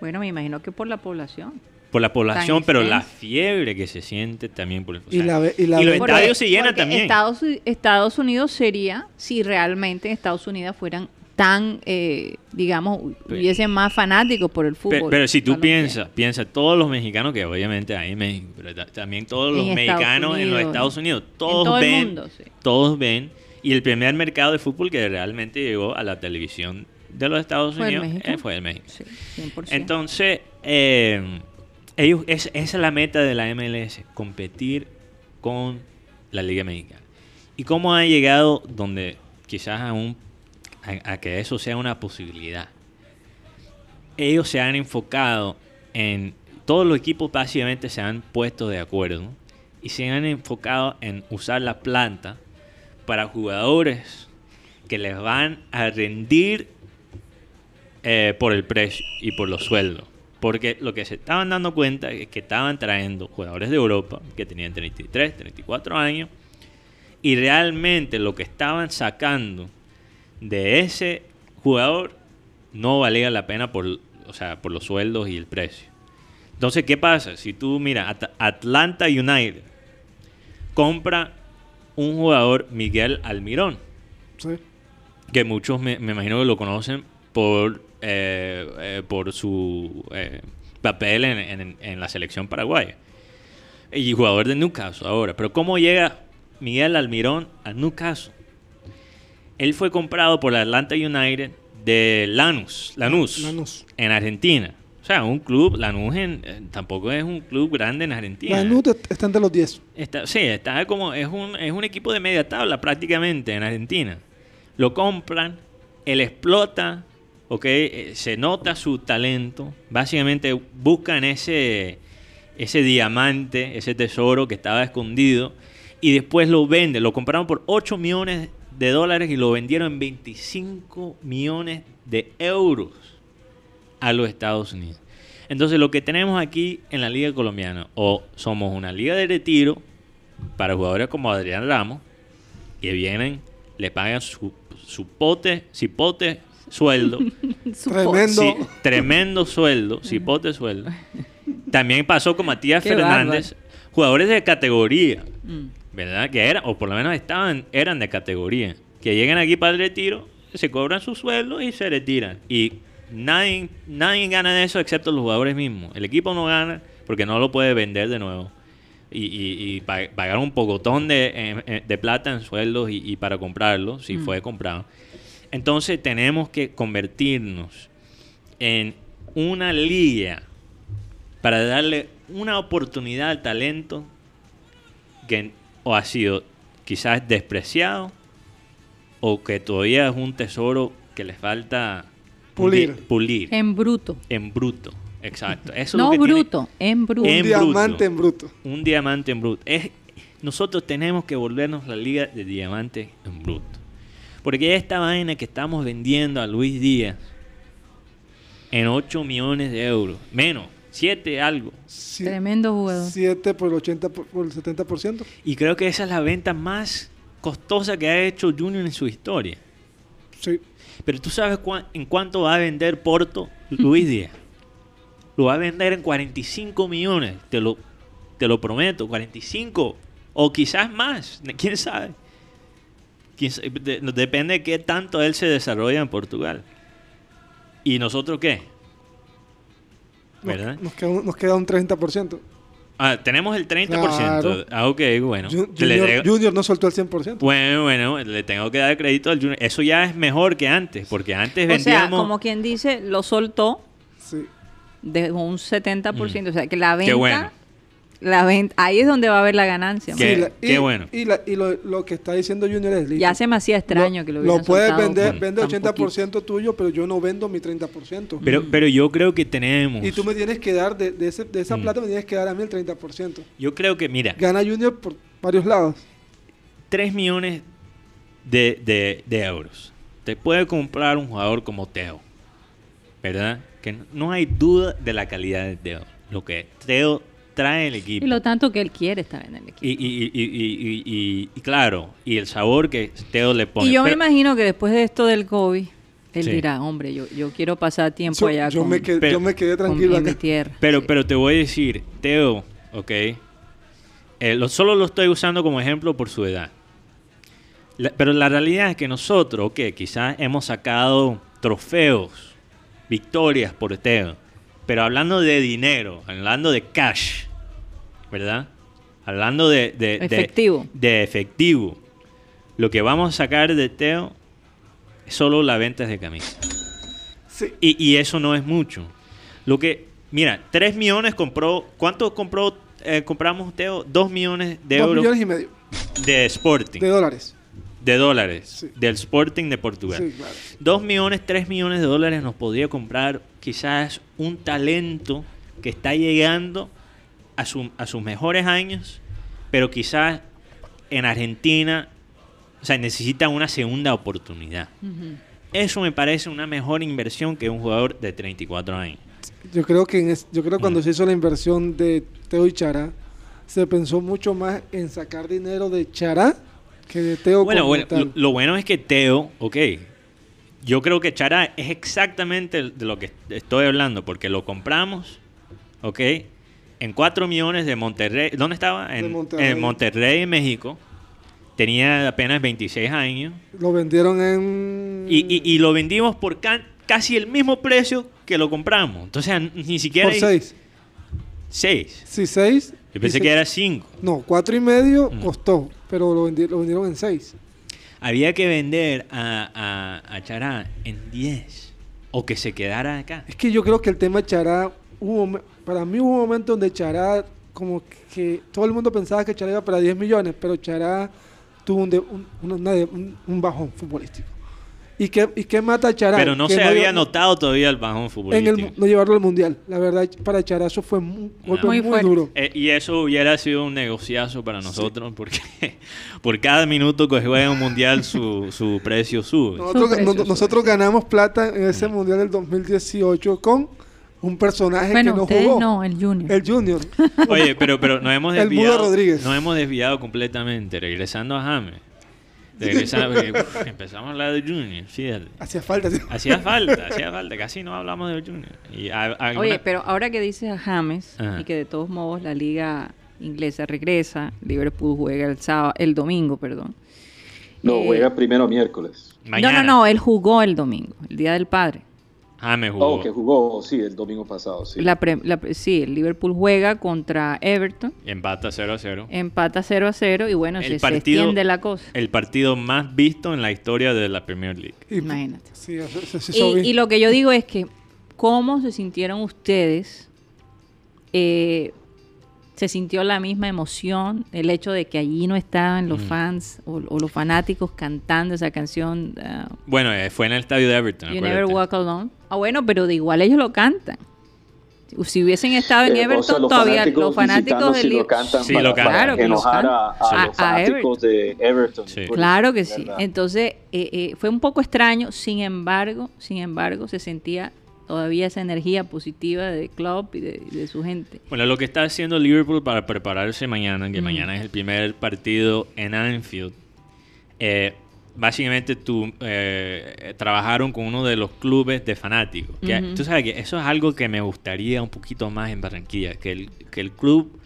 Bueno, me imagino que por la población.
Por la población, pero la fiebre que se siente también por el o
Y la y la
los
Porque-
estadios se llenan también.
Estados, Estados Unidos sería si realmente en Estados Unidos fueran tan, eh, digamos, hubiesen más fanáticos por el fútbol.
Pero, si tú piensas, piensa todos los mexicanos que obviamente hay en México, pero ta- también todos los
En
mexicanos en los. Estados Unidos, todos
todo
ven,
mundo, sí.
todos ven, y el primer mercado de fútbol que realmente llegó a la televisión de los Estados
¿Fue el
Unidos
México?
eh, fue el México.
Sí, 100%.
Entonces, eh, ellos, es- esa es la meta de la MLS, competir con la Liga Mexicana. ¿Y cómo ha llegado donde quizás aún a, a que eso sea una posibilidad? Ellos se han enfocado en, todos los equipos básicamente se han puesto de acuerdo y se han enfocado en usar la planta para jugadores que les van a rendir eh, por el precio y por los sueldos. Porque lo que se estaban dando cuenta es que estaban trayendo jugadores de Europa que tenían 33, 34 años y realmente lo que estaban sacando de ese jugador no valía la pena por, o sea, por los sueldos y el precio. Entonces, ¿qué pasa? Si tú mira, At- Atlanta United compra un jugador, Miguel Almirón,
Sí.
que muchos me, me imagino que lo conocen por, eh, eh, por su eh, papel en, en- en la selección paraguaya. Y jugador de Newcastle ahora. Pero ¿cómo llega Miguel Almirón a Newcastle? Él fue comprado por la Atlanta United de Lanús, Lanús,
Lanús.
en Argentina. O sea, un club, Lanús en- eh, tampoco es un club grande en Argentina.
La NUT está entre los 10.
Está, sí, está como, es un, es un equipo de media tabla prácticamente en Argentina. Lo compran, él explota, ¿ok? Eh, se nota su talento. Básicamente buscan ese, ese diamante, ese tesoro que estaba escondido y después lo venden. Lo compraron por 8 millones de dólares y lo vendieron en 25 millones de euros a los Estados Unidos. Entonces lo que tenemos aquí en la liga colombiana, o somos una liga de retiro para jugadores como Adrián Ramos, que vienen, le pagan su, su pote, cipote sueldo,
Tremendo.
sí, tremendo sueldo, cipote sueldo. También pasó con Matías
Qué
Fernández, jugadores de categoría,
Mm.
¿verdad? Que eran, o por lo menos estaban, eran de categoría. Que llegan aquí para el retiro, se cobran su sueldo y se retiran. Y nadie, nadie gana de eso excepto los jugadores mismos. El equipo no gana porque no lo puede vender de nuevo. Y, y- y pa- pagar un pocotón de, eh, eh, de plata en sueldos y, y para comprarlo, si
Mm.
fue comprado. Entonces tenemos que convertirnos en una liga para darle una oportunidad al talento que o ha sido quizás despreciado o que todavía es un tesoro que le falta
Pulir.
pulir
En bruto.
en bruto. Exacto. Eso es
No
lo que tiene-
bruto, en bruto.
En
Un diamante
bruto.
en bruto.
un diamante en bruto. Es, nosotros tenemos que volvernos la liga de diamante en bruto. Porque esta vaina que estamos vendiendo a Luis Díaz en 8 millones de euros, menos, 7 algo.
Sí,
Tremendo jugador.
7 por el 80 por, por el 70%.
Y creo que esa es la venta más costosa que ha hecho Junior en su historia.
Sí.
Pero tú sabes cuán- en cuánto va a vender Porto Luis Díaz. Lo va a vender en 45 millones, te lo, te lo prometo, 45 o quizás más, quién sabe. De- depende de qué tanto él se desarrolla en Portugal. ¿Y nosotros qué? ¿Verdad?
nos queda, un- nos queda un 30%.
Ah, tenemos el 30%.
Claro.
Ah, ok, bueno. Le
Junior,
tengo-
Junior no soltó el 100%.
bueno, bueno, le tengo que dar crédito al Junior. Eso ya es mejor que antes, porque antes
O sea,
vendíamos...
como quien dice, lo soltó
Sí.
de un 70%. O sea, que la
Mm. Qué
venta,
bueno.
La venta, ahí es donde va a haber la ganancia.
Qué-
Sí, la-
qué
y,
bueno.
Y, la- y lo, lo que está diciendo Junior es listo.
Ya se me hacía extraño
lo,
que lo
lo puedes vender,
por
vende
tan
80% tuyo, pero yo no vendo mi 30%.
Pero, pero yo creo que tenemos.
y tú me tienes que dar, de, de ese- de esa
Mm.
plata me tienes que dar a mí el 30%.
Yo creo que, mira,
Gana Junior por varios lados.
3 millones de, de- de euros. Te puede comprar un jugador como Teo. ¿Verdad? Que no- no hay duda de la calidad de Teo. Lo que Teo trae el equipo.
Y lo tanto que él quiere estar en el equipo.
Y, y- y- y- y- y- y claro, y el sabor que Teo le pone.
Y yo me imagino que después de esto del COVID, él
Sí.
dirá, hombre, yo, yo quiero pasar tiempo
Yo,
allá
yo
con,
me quedé,
pero-
yo me quedé
con-
tranquilo
en mi tierra.
Pero,
Sí.
pero te voy a decir, Teo, ok, eh, lo- solo lo estoy usando como ejemplo por su edad. La- pero la realidad es que nosotros, ok, quizás hemos sacado trofeos, victorias por Teo, pero hablando de dinero, hablando de cash, ¿verdad? Hablando de, de- de-
Efectivo.
de efectivo, lo que vamos a sacar de Teo es solo la venta de camisa.
Sí.
Y, y eso no es mucho. Lo que, mira, 3 millones compró, ¿cuánto compró, eh, compramos, Teo? 2 millones de
Dos
euros
millones y medio
de Sporting,
de
de,
dólares.
dólares,
Sí.
del Sporting de Portugal.
Sí, claro.
2 millones, 3 millones de dólares nos podría comprar quizás un talento que está llegando a, su- a sus mejores años, pero quizás en Argentina, o sea, necesita una segunda oportunidad. Eso me parece una mejor inversión que un jugador de 34 años.
Yo creo que en es- yo creo que cuando
Mm.
se hizo la inversión de Teo y Chará, se pensó mucho más en sacar dinero de Chará que de Teo
Bueno,
como
bueno
tal.
lo, lo bueno es que Teo, ok, yo creo que Chara es exactamente de lo que estoy hablando, porque lo compramos, ok, en 4 millones de Monterrey. ¿Dónde estaba? En
Monterrey.
en Monterrey, México. Tenía apenas 26 años.
Lo vendieron en...
Y, y- y lo vendimos por ca- casi el mismo precio que lo compramos. Entonces, ni siquiera...
por seis.
6.
Sí, seis.
Yo pensé
y
que
seis-
era 5.
No, cuatro y medio
Mm.
costó, pero lo, vendi- lo vendieron en seis.
Había que vender a, a, a Chará en 10. O que se quedara acá.
Es que yo creo que el tema Chará, hubo, para mí hubo un momento donde Chará, como que todo el mundo pensaba que Chará iba para 10 millones, pero Chará tuvo un, de- un, una- una de- un- un bajón futbolístico. ¿Y qué, ¿Y qué mata a Chará?
Pero no
Que
se había notado todavía el bajón
en el,
futbolístico.
no llevarlo al mundial. La verdad, para Chará eso fue un golpe
Muy
muy, duro.
Eh, y eso hubiera sido un negociazo para nosotros porque por cada minuto que juega un mundial su, su precio sube.
Nosotros, ganamos plata en ese mundial del 2018 con un personaje
Bueno,
que no jugó.
no, el Junior.
El Junior.
Oye, pero, pero nos hemos
El Mudo
desviado.
Rodríguez.
Nos hemos desviado completamente. Regresando a James. Regresando, porque, uf, empezamos a hablar de Junior, fíjate.
Hacía falta. ¿sí?
Hacía falta, hacía falta. Casi no hablamos de Junior. Y a- alguna-
Oye, pero ahora que dices a James
Ajá.
y que de todos modos la liga inglesa regresa, Liverpool juega el sábado, el domingo, perdón.
No,
Eh,
juega primero miércoles.
Mañana.
No, no, no, él jugó el domingo, el Día del Padre.
James jugó.
Oh, que jugó, sí, el domingo pasado, sí.
La pre- la pre- sí, el Liverpool juega contra Everton,
Empata 0 a 0.
empata 0 a 0 y bueno,
El
se, se
partido-
extiende la cosa.
El partido más visto en la historia de la Premier League.
Imagínate.
Sí, se- se- se hizo
Y, lo que yo digo es que ¿cómo se sintieron ustedes? Eh, ¿Se sintió la misma emoción el hecho de que allí no estaban los
Mm.
fans o, o los fanáticos cantando esa canción uh,
Bueno, eh, fue en el estadio de Everton.
You Never. Walk Alone? Ah, bueno, pero de igual ellos lo cantan. Si hubiesen estado en
Eh, o
Everton,
sea, los
todavía
fanáticos
los fanáticos del
sí lo
Liverpool-
cantan
Sí,
para,
lo cantan.
para
Claro lo
enojar a, los
a
fanáticos de Everton.
Sí.
Pues,
Claro que sí.
¿verdad?
Entonces, eh, eh, fue un poco extraño, sin embargo, sin embargo, se sentía todavía esa energía positiva de Klopp y de, de su gente.
Bueno, lo que está haciendo Liverpool para prepararse mañana, que
Mm.
mañana es el primer partido en Anfield, eh, básicamente tú, eh, trabajaron con uno de los clubes de fanáticos. Que,
Ujú.
Tú sabes que eso es algo que me gustaría un poquito más en Barranquilla, que el, que el club,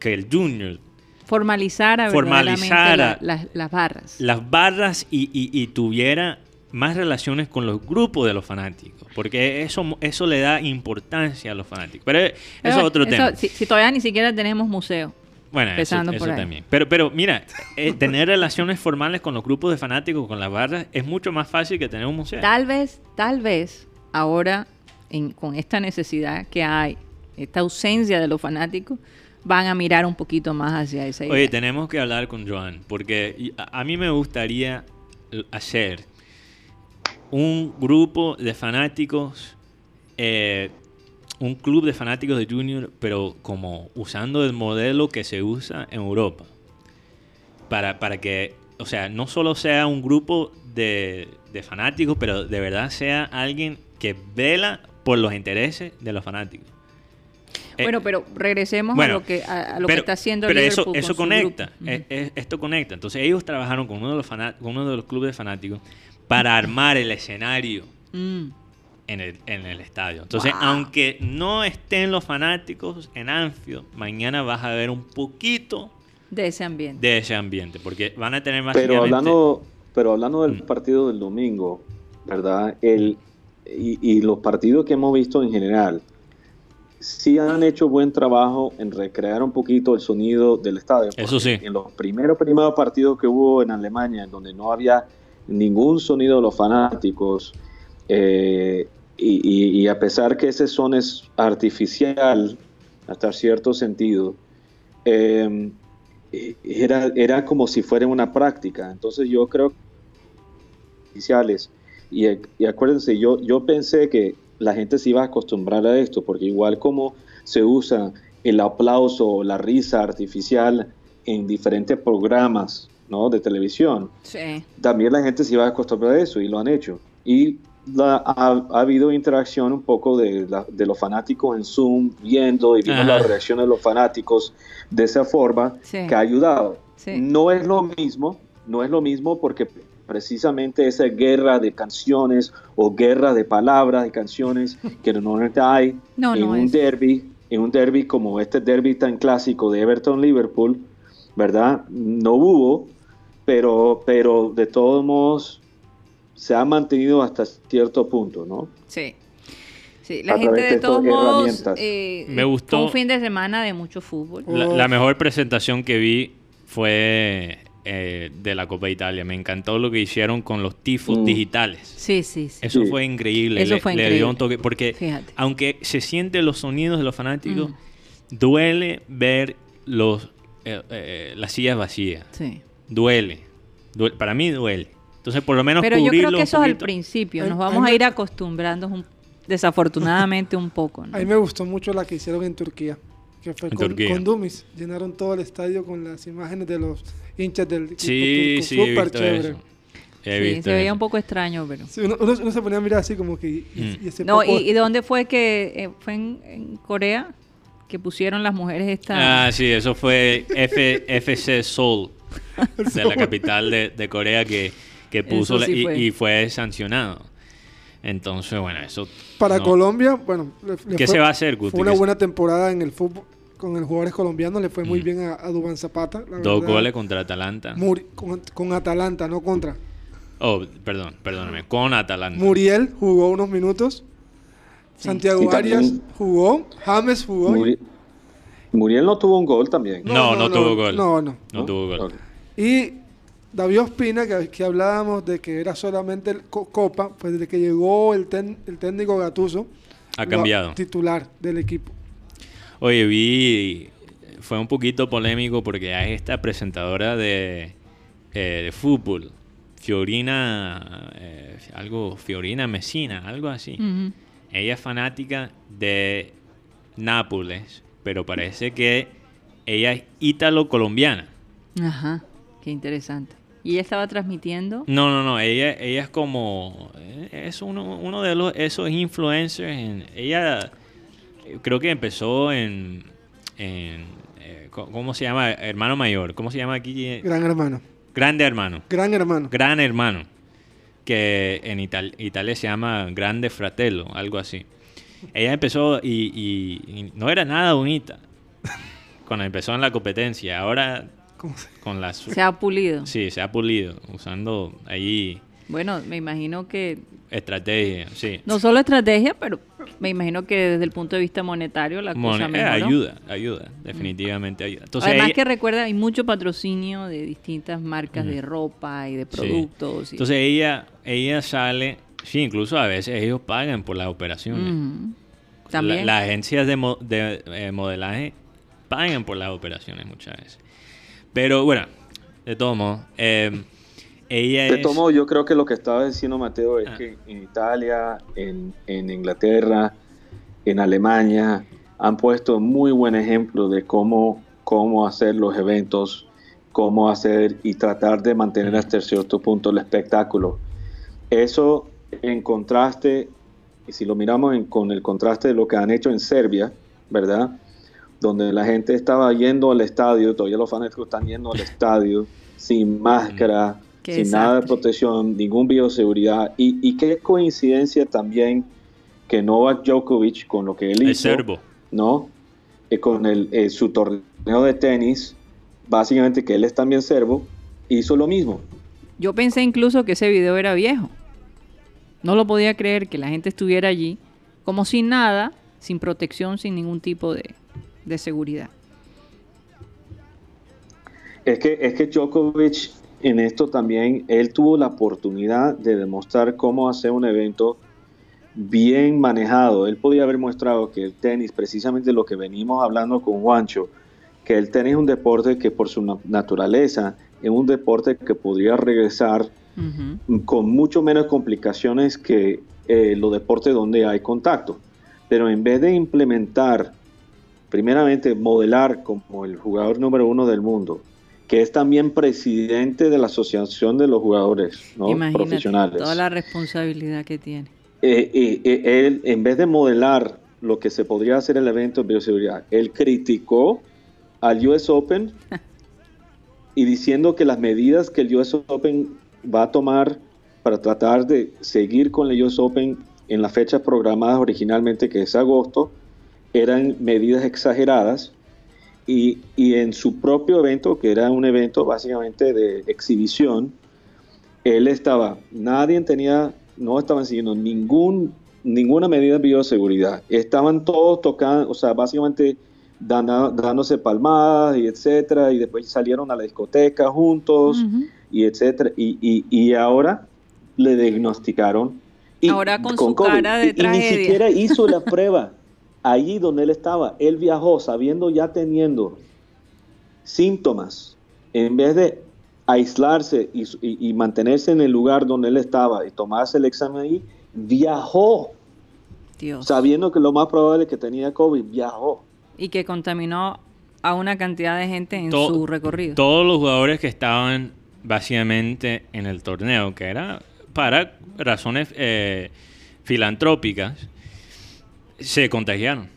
que el Junior,
Formalizara,
Formalizara
la- las- las barras.
las barras y, y- y tuviera más relaciones con los grupos de los fanáticos, porque eso, eso le da importancia a los fanáticos. Pero eso
Pero
es otro
eso,
tema.
Si, si todavía ni siquiera tenemos museo.
Bueno, eso,
Empezando
eso
por ahí.
también. Pero, pero mira, eh, tener relaciones formales con los grupos de fanáticos, con las barras, es mucho más fácil que tener un museo.
Tal vez, tal vez, ahora, en- con esta necesidad que hay, esta ausencia de los fanáticos, van a mirar un poquito más hacia esa idea.
Oye, tenemos que hablar con Joan, porque a, a mí me gustaría hacer un grupo de fanáticos, eh, un club de fanáticos de Junior, pero como usando el modelo que se usa en Europa. Para, para que, o sea, no solo sea un grupo de, de fanáticos, pero de verdad sea alguien que vela por los intereses de los fanáticos. Eh,
bueno, pero regresemos
bueno,
a lo que, a, a lo
pero,
que está haciendo
pero
Liverpool
eso,
con
eso conecta, eh, eh, esto conecta. Entonces ellos trabajaron con uno de los con uno de los clubes de fanáticos para armar el escenario
Mm.
En el, en el estadio. Entonces,
Wow.
aunque no estén los fanáticos en Anfield, mañana vas a ver un poquito
de ese ambiente.
de ese ambiente, porque van a tener más
Pero hablando, pero hablando del
Mm.
partido del domingo, ¿verdad? El, y, y los partidos que hemos visto en general, sí han hecho buen trabajo en recrear un poquito el sonido del estadio.
Eso sí.
En los primeros, primeros partidos que hubo en Alemania, en donde no había ningún sonido de los fanáticos, eh, y, y- y a pesar que ese son es artificial hasta cierto sentido, eh, era, era como si fuera una práctica. Entonces yo creo que y, y acuérdense, yo, yo pensé que la gente se iba a acostumbrar a esto, porque igual como se usa el aplauso o la risa artificial en diferentes programas ¿no? de televisión,
Sí.
también la gente se iba a acostumbrar a eso y lo han hecho. Y la- ha, ha habido interacción un poco de, la- de los fanáticos en Zoom viendo y viendo
Ajá.
las reacciones de los fanáticos de esa forma
Sí.
que ha ayudado.
Sí.
No es lo mismo, no es lo mismo porque precisamente esa guerra de canciones o guerra de palabras y canciones que normalmente hay
No,
en
no
un
es.
derby, en un derby como este derby tan clásico de Everton Liverpool, ¿verdad? No hubo, pero pero de todos modos se ha mantenido hasta cierto punto, ¿no?
Sí. Sí, la
A
gente
través
de
de
todos modos
herramientas.
eh,
Me gustó-
fue un fin de semana de mucho fútbol.
La, la mejor presentación que vi fue eh, de la Copa Italia. Me encantó lo que hicieron con los tifos
Mm.
digitales.
Sí, sí, sí.
Eso
Sí.
fue increíble.
Eso
le,
fue
le dio
increíble.
un toque. Porque
Fíjate.
aunque se sienten los sonidos de los fanáticos,
Mm.
duele ver los eh, eh, las sillas vacías.
Sí.
Duele. Duele. Para mí duele. Entonces, por lo menos
Pero yo creo que eso es al principio. Nos vamos a ir acostumbrando un- desafortunadamente un poco. ¿no?
A mí me gustó mucho la que hicieron en Turquía, que fue con,
Turquía.
con Dummies. Llenaron todo el estadio con las imágenes de los hinchas del equipo
Sí,
turco.
sí,
Súper chévere.
eso. He
Sí,
visto
se veía
eso.
un poco extraño, pero...
Sí, uno, uno- uno se ponía a mirar así como que... y-
Mm.
y ese
No,
poco-
¿y, y dónde fue que eh, fue en, en Corea que pusieron las mujeres esta?
Ah, sí, eso fue F- FC Seoul, de la capital de, de Corea, que, que puso
sí
y,
fue.
y fue sancionado. Entonces, bueno, eso...
Para
no.
Colombia, bueno... le- le
¿Qué
fue-
se va a hacer, Guti?
Fue una
¿Qué se-
buena temporada en el fútbol con los jugadores colombianos. Le fue muy
Mm.
bien a, a Dubán Zapata. la
Dos
verdad.
goles contra Atalanta.
Muri- con, con Atalanta, no contra.
Oh, perdón, perdóname. Con Atalanta.
Muriel jugó unos minutos. Santiago Arias jugó. James jugó.
Muri- Muriel no tuvo un gol también.
No, no,
no,
tuvo
no,
gol.
no, no.
No tuvo gol.
Y David Ospina, que, que hablábamos de que era solamente el co- Copa, pues desde que llegó el, ten- el técnico Gatuso,
Ha
lo- titular del equipo.
Oye, vi, fue un poquito polémico porque hay esta presentadora de, eh, de fútbol, Fiorina, eh, algo, Fiorina Messina, algo así. Ella es fanática de Nápoles, pero parece que ella es ítalo-colombiana.
Ajá, qué interesante. ¿Y ella estaba transmitiendo?
No, no, no, ella, ella es como, eh, es uno, uno de los, esos influencers. en- ella eh, creo que empezó en, en eh, ¿cómo se llama? Hermano mayor, ¿cómo se llama aquí?
Gran hermano.
Grande hermano,
Gran hermano.
gran hermano, que en Ital- Italia se llama Grande Fratello, algo así. Ella empezó y, y- y no era nada bonita cuando empezó en la competencia. Ahora
¿Cómo se-
con las...
Se ha pulido.
Sí, se ha pulido, usando ahí
Bueno, me imagino que
estrategia, sí.
no solo estrategia, pero me imagino que desde el punto de vista monetario la
Mone-
cosa
eh,
mejoró.
ayuda, ayuda, definitivamente ayuda. Entonces,
Además
ella,
que recuerda, hay mucho patrocinio de distintas marcas de ropa y de
sí.
productos. y-
Entonces ella, ella sale, sí, incluso a veces ellos pagan por las operaciones. La-
También.
las agencias de, mo- de, eh, modelaje pagan por las operaciones muchas veces. Pero bueno, de todos modos, eh, ella
De
es...
todo modo, yo creo que lo que estaba diciendo Mateo es
Ah.
que en Italia, en, en Inglaterra, en Alemania, han puesto muy buen ejemplo de cómo, cómo hacer los eventos, cómo hacer y tratar de mantener hasta cierto punto el espectáculo. Eso en contraste, y si lo miramos en- con el contraste de lo que han hecho en Serbia, ¿verdad? Donde la gente estaba yendo al estadio, todavía los fanáticos están yendo al estadio sin máscara,
Qué
sin nada de protección, ningún bioseguridad. Y, y qué coincidencia también que Novak Djokovic, con lo que él
es
hizo,
serbo.
¿no? Eh, con el, eh, su torneo de tenis, básicamente que él es también serbo, hizo lo mismo.
Yo pensé incluso que ese video era viejo. No lo podía creer que la gente estuviera allí como sin nada, sin protección, sin ningún tipo de, de seguridad.
Es que, es que Djokovic en esto también, él tuvo la oportunidad de demostrar cómo hacer un evento bien manejado. Él podía haber mostrado que el tenis, precisamente lo que venimos hablando con Juancho, que el tenis es un deporte que por su na- naturaleza es un deporte que podría regresar
Ujú.
con mucho menos complicaciones que eh, los deportes donde hay contacto. Pero en vez de implementar, primeramente, modelar como el jugador número uno del mundo, que es también presidente de la Asociación de los Jugadores ¿no?
Imagínate
Profesionales,
toda la responsabilidad que tiene.
eh, eh, eh, él, en vez de modelar lo que se podría hacer en el evento de bioseguridad, él criticó al US Open y diciendo que las medidas que el US Open va a tomar para tratar de seguir con el US Open en las fechas programadas originalmente, que es agosto, eran medidas exageradas. Y, y en su propio evento, que era un evento básicamente de exhibición, él estaba, nadie tenía, no estaban siguiendo ningún, ninguna medida de bioseguridad. Estaban todos tocando, o sea, básicamente dando- dándose palmadas y etcétera, y después salieron a la discoteca juntos
Ujú.
y etcétera. Y, y, y ahora le diagnosticaron. Y
Ahora con su cara de
Y- y, ni
tragedia.
siquiera hizo la prueba allí donde él estaba. Él viajó sabiendo ya teniendo síntomas. En vez de aislarse y, y- y mantenerse en el lugar donde él estaba y tomarse el examen ahí, viajó
Dios.
sabiendo que lo más probable es que tenía COVID. Viajó.
Y que contaminó a una cantidad de gente en
To-
su recorrido.
Todos los jugadores que estaban básicamente en el torneo, que era para razones eh, filantrópicas, se contagiaron.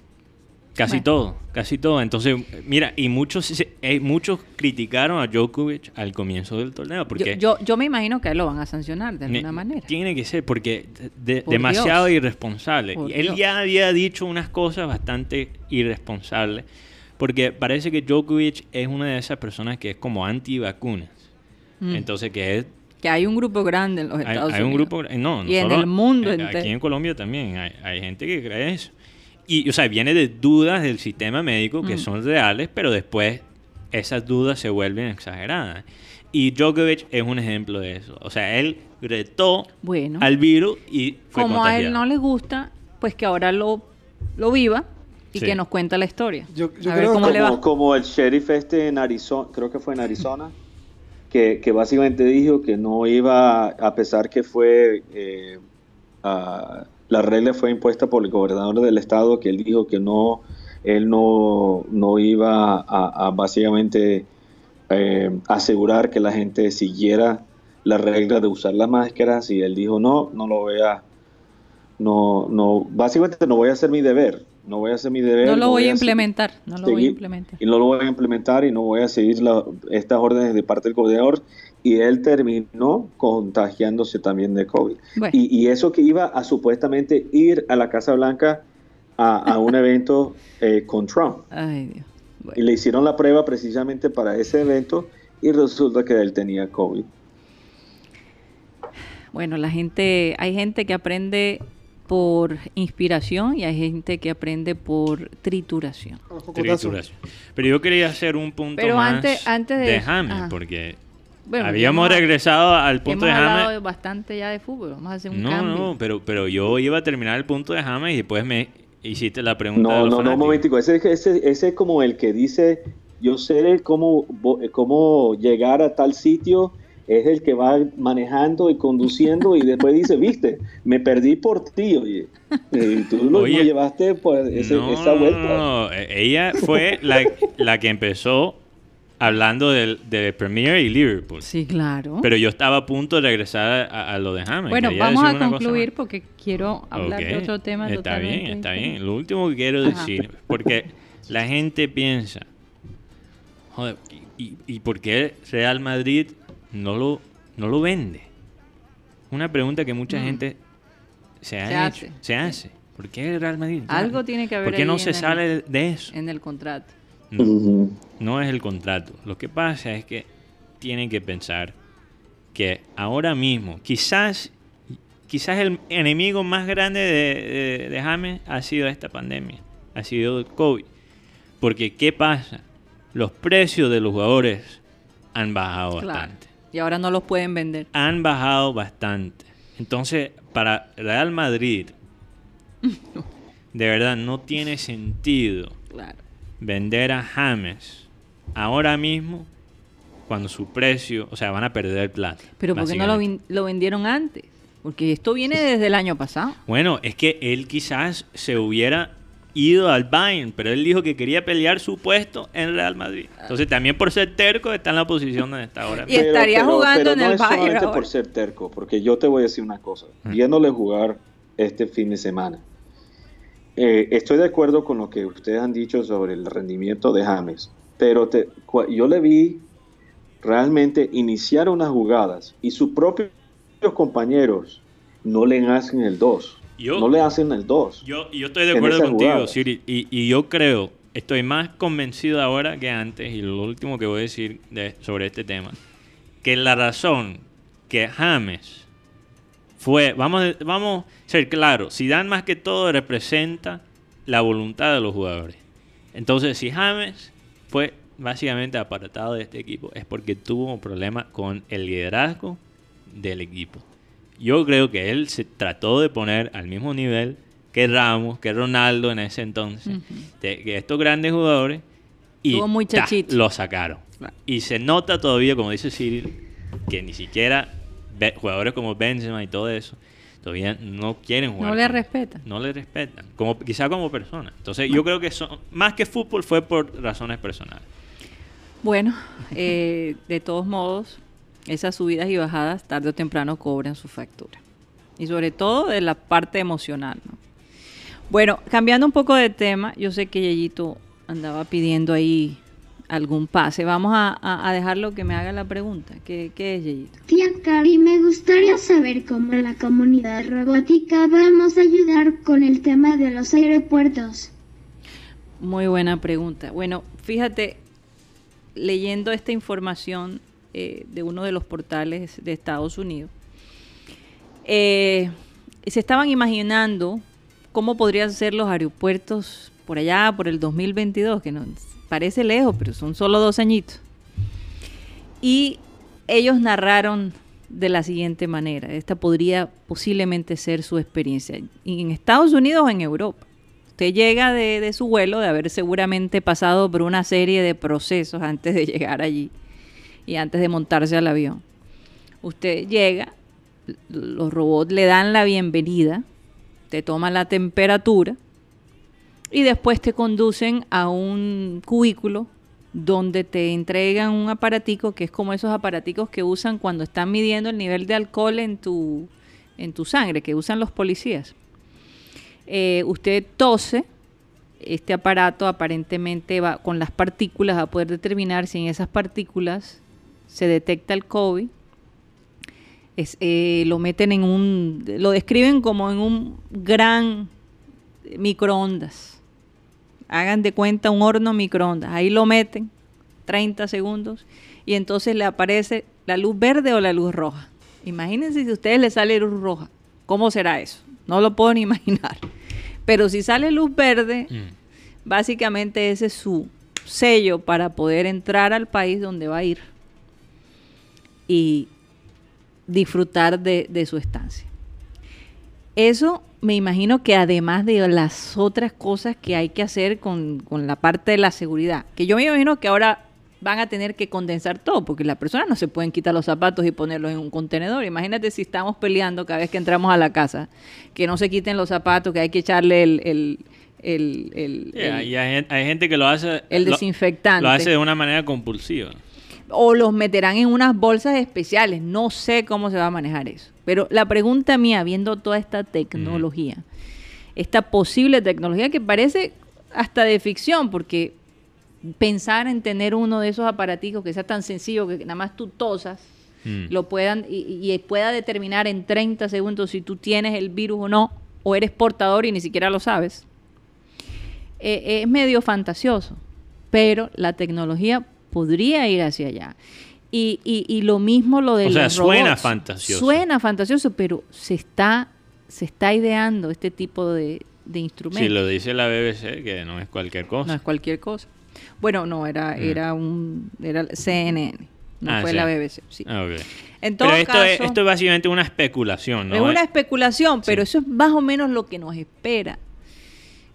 Casi
Bueno.
todo, casi todo. Entonces, mira, y muchos eh, muchos criticaron a Djokovic al comienzo del torneo porque
yo, yo me imagino que lo van a sancionar de alguna manera.
tiene que ser porque de-
Por
demasiado
Dios.
irresponsable.
Por
él
Dios.
ya había dicho unas cosas bastante irresponsables porque parece que Djokovic es una de esas personas que es como anti-vacunas.
Mm.
Entonces, que es
que hay un grupo grande en los
hay,
Estados
hay un
Unidos.
grupo, no, no
Y en
solo-
el mundo
eh,
entero.
Aquí en Colombia también hay, hay gente que cree eso. Y, o sea, viene de dudas del sistema médico que
Mm.
son reales, pero después esas dudas se vuelven exageradas. Y Djokovic es un ejemplo de eso. O sea, él retó
Bueno,
al virus y fue
como a él no le gusta, pues que ahora lo, lo viva y
Sí.
que nos cuenta la historia.
Yo- yo
a ver
creo
cómo
que
le va.
Como, como el sheriff este en Arizona, creo que fue en Arizona, que, que básicamente dijo que no iba, a pesar que fue, eh, la regla fue impuesta por el gobernador del estado, que él dijo que no, él no, no iba a, a básicamente eh, asegurar que la gente siguiera la regla de usar las máscaras y él dijo no, no lo voy a, no, no, básicamente no voy a hacer mi deber, no voy a hacer mi deber.
No lo voy a implementar, no lo voy a implementar.
y no lo voy a implementar y no voy a seguir la- estas órdenes de parte del gobernador y él terminó contagiándose también de COVID.
Bueno.
Y, y eso que iba a supuestamente ir a la Casa Blanca a, a un evento eh, con Trump.
Ay, Dios.
Y le hicieron la prueba precisamente para ese evento y resulta que él tenía COVID.
Bueno, la gente, hay gente que aprende por inspiración y hay gente que aprende por trituración.
Trituración. Pero yo quería hacer un punto
Pero
más
antes- antes de-
James,
ajá.
porque
Bueno,
habíamos
hemos-
regresado al punto
Hemos
de
hablado
James.
bastante ya de fútbol, vamos a hacer un
No,
cambio.
no, pero, pero yo iba a terminar el punto de James y después me hiciste la pregunta de
No,
los
no, no, un
fanáticos.
momentico. Ese, ese, ese es como el que dice, yo sé cómo, cómo llegar a tal sitio, es el que va manejando y conduciendo y después dice, viste, me perdí por ti, oye. Y tú lo,
Oye,
lo llevaste por ese-
no,
esa
no,
vuelta.
no, no. E- Ella fue la, la que empezó hablando de Premier y Liverpool.
Sí, claro.
Pero yo estaba a punto de regresar a, a lo de James.
bueno, vamos a concluir porque quiero hablar de otro tema
Está
totalmente
bien, está
diferente.
bien. Lo último que quiero
Ajá.
decir, porque la gente piensa, joder, ¿y, y, por qué Real Madrid no lo, no lo vende? Una pregunta que mucha
Mm.
gente se ha
Se
hecho,
hace.
se hace. ¿Por qué Real Madrid?
Algo tiene que haber
¿Por qué no se
el-
sale de eso?
En el contrato.
No, es el contrato. Lo que pasa es que tienen que pensar que ahora mismo, quizás, quizás el enemigo más grande de, de, de James ha sido esta pandemia, ha sido el COVID. Porque, ¿qué pasa? Los precios de los jugadores han bajado
Claro.
bastante.
Y ahora no los pueden vender.
Han bajado bastante. Entonces, para Real Madrid, de verdad, no tiene sentido. Vender a James ahora mismo cuando su precio, o sea, van a perder plata.
Pero ¿por qué no lo, lo vendieron antes? Porque esto viene desde el año pasado.
Bueno, es que él quizás se hubiera ido al Bayern, pero él dijo que quería pelear su puesto en Real Madrid. Entonces, también por ser terco está en la posición donde está ahora.
Y estaría jugando en
no
el
es
Bayern
solamente
ahora.
por ser terco, porque yo te voy a decir una cosa.
Mm.
Viéndole jugar este fin de semana, eh, estoy de acuerdo con lo que ustedes han dicho sobre el rendimiento de James, pero te- yo le vi realmente iniciar unas jugadas y sus propios compañeros no le hacen el 2.
Yo-
no le hacen el 2.
Yo, yo estoy de acuerdo contigo. Siri, y, y yo creo, estoy más convencido ahora que antes, y lo último que voy a decir de- sobre este tema, que la razón que James fue, vamos, a- vamos a ser claros, Zidane más que todo representa la voluntad de los jugadores. Entonces, si James fue básicamente apartado de este equipo, es porque tuvo un problema con el liderazgo del equipo. Yo creo que él se trató de poner al mismo nivel que Ramos, que Ronaldo en ese entonces, de, que estos grandes jugadores, y ta, lo sacaron. Y se nota todavía, como dice Cyril, que ni siquiera jugadores como Benzema y todo eso todavía no quieren jugar.
No le respetan.
No le respetan, como, quizá como persona. Entonces yo creo que son, más que fútbol fue por razones personales.
Bueno, eh, de todos modos, esas subidas y bajadas tarde o temprano cobran su factura. Y sobre todo de la parte emocional. ¿no? Bueno, cambiando un poco de tema, yo sé que Yeyito andaba pidiendo ahí algún pase. Vamos a, a- a dejarlo que me haga la pregunta. ¿Qué, qué es Yeyito?
Tía Cari, me gustaría saber cómo la comunidad robótica vamos a ayudar con el tema de los aeropuertos.
Muy buena pregunta. Bueno, fíjate, leyendo esta información eh, de uno de los portales de Estados Unidos, eh, se estaban imaginando cómo podrían ser los aeropuertos por allá, por el 2022, que nos parece lejos, pero son solo dos añitos. Y ellos narraron de la siguiente manera. Esta podría posiblemente ser su experiencia. En Estados Unidos o en Europa. Usted llega de, de, su vuelo, de haber seguramente pasado por una serie de procesos antes de llegar allí y antes de montarse al avión. Usted llega, los robots le dan la bienvenida, te toman la temperatura y después te conducen a un cubículo donde te entregan un aparatico que es como esos aparaticos que usan cuando están midiendo el nivel de alcohol en tu, en tu sangre, que usan los policías. Eh, usted tose, este aparato aparentemente va con las partículas a poder determinar si en esas partículas se detecta el COVID. Es, eh, lo meten en un, lo describen como en un gran microondas hagan de cuenta un horno microondas, ahí lo meten 30 segundos y entonces le aparece la luz verde o la luz roja. Imagínense si a ustedes les sale luz roja, ¿cómo será eso? No lo puedo ni imaginar. Pero si sale luz verde, mm. básicamente ese es su sello para poder entrar al país donde va a ir y disfrutar de, de su estancia. Eso me imagino que además de las otras cosas que hay que hacer con, la parte de la seguridad, que yo me imagino que ahora van a tener que condensar todo, porque las personas no se pueden quitar los zapatos y ponerlos en un contenedor. Imagínate si estamos peleando cada vez que entramos a la casa, que no se quiten los zapatos, que hay que echarle el... el, el,
hay, gente que lo hace...
El desinfectante.
lo hace de una manera compulsiva
o los meterán en unas bolsas especiales. No sé cómo se va a manejar eso. Pero la pregunta mía, viendo toda esta tecnología, esta posible tecnología que parece hasta de ficción, porque pensar en tener uno de esos aparaticos que sea tan sencillo que nada más tú tosas, mm. lo puedan y, pueda determinar en 30 segundos si tú tienes el virus o no, o eres portador y ni siquiera lo sabes. Eh, es medio fantasioso, pero la tecnología podría ir hacia allá. Y, y, lo mismo lo de
o sea, suena fantasioso.
Suena fantasioso, pero se está, se está ideando este tipo de, de instrumentos.
Si lo dice la BBC, que no es cualquier cosa.
No es cualquier cosa. Bueno, no, era, mm. era un era CNN, no ah, fue la BBC. Sí.
Ah, pero esto, es, esto es básicamente una especulación, ¿no?
Es una especulación, pero eso es más o menos lo que nos espera.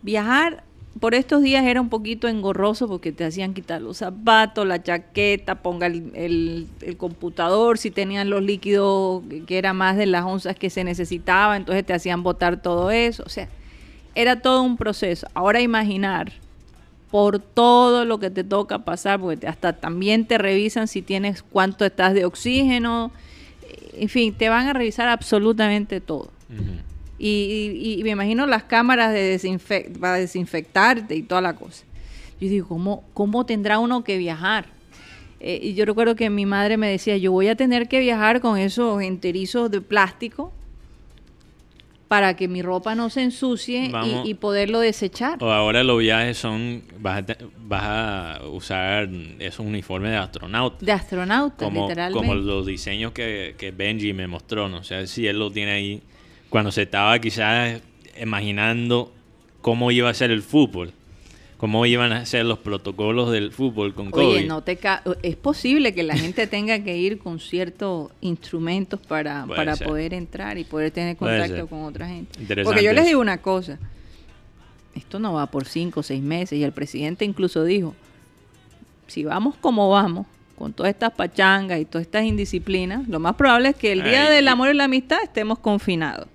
Viajar por estos días era un poquito engorroso porque te hacían quitar los zapatos, la chaqueta, ponga el, computador, si tenían los líquidos que era más de las onzas que se necesitaba, entonces te hacían botar todo eso. O sea, era todo un proceso. Ahora imaginar por todo lo que te toca pasar, porque hasta también te revisan si tienes cuánto estás de oxígeno, en fin, te van a revisar absolutamente todo. Y, me imagino las cámaras de para desinfectarte y toda la cosa. Yo digo, ¿cómo, cómo tendrá uno que viajar? Eh, y yo recuerdo que mi madre me decía, yo voy a tener que viajar con esos enterizos de plástico para que mi ropa no se ensucie y, poderlo desechar.
O ahora los viajes son, vas a, usar esos uniformes de astronauta.
De astronauta,
como,
literalmente.
Como los diseños que, que Benji me mostró, no sé si él lo tiene ahí cuando se estaba quizás imaginando cómo iba a ser el fútbol, cómo iban a ser los protocolos del fútbol con COVID.
Oye, no te es posible que la gente tenga que ir con ciertos instrumentos para, para poder entrar y poder tener contacto con otra gente. Porque yo les digo una cosa, esto no va por cinco o seis meses y el presidente incluso dijo, si vamos como vamos, con todas estas pachangas y todas estas indisciplinas, lo más probable es que el día del amor y la amistad estemos confinados.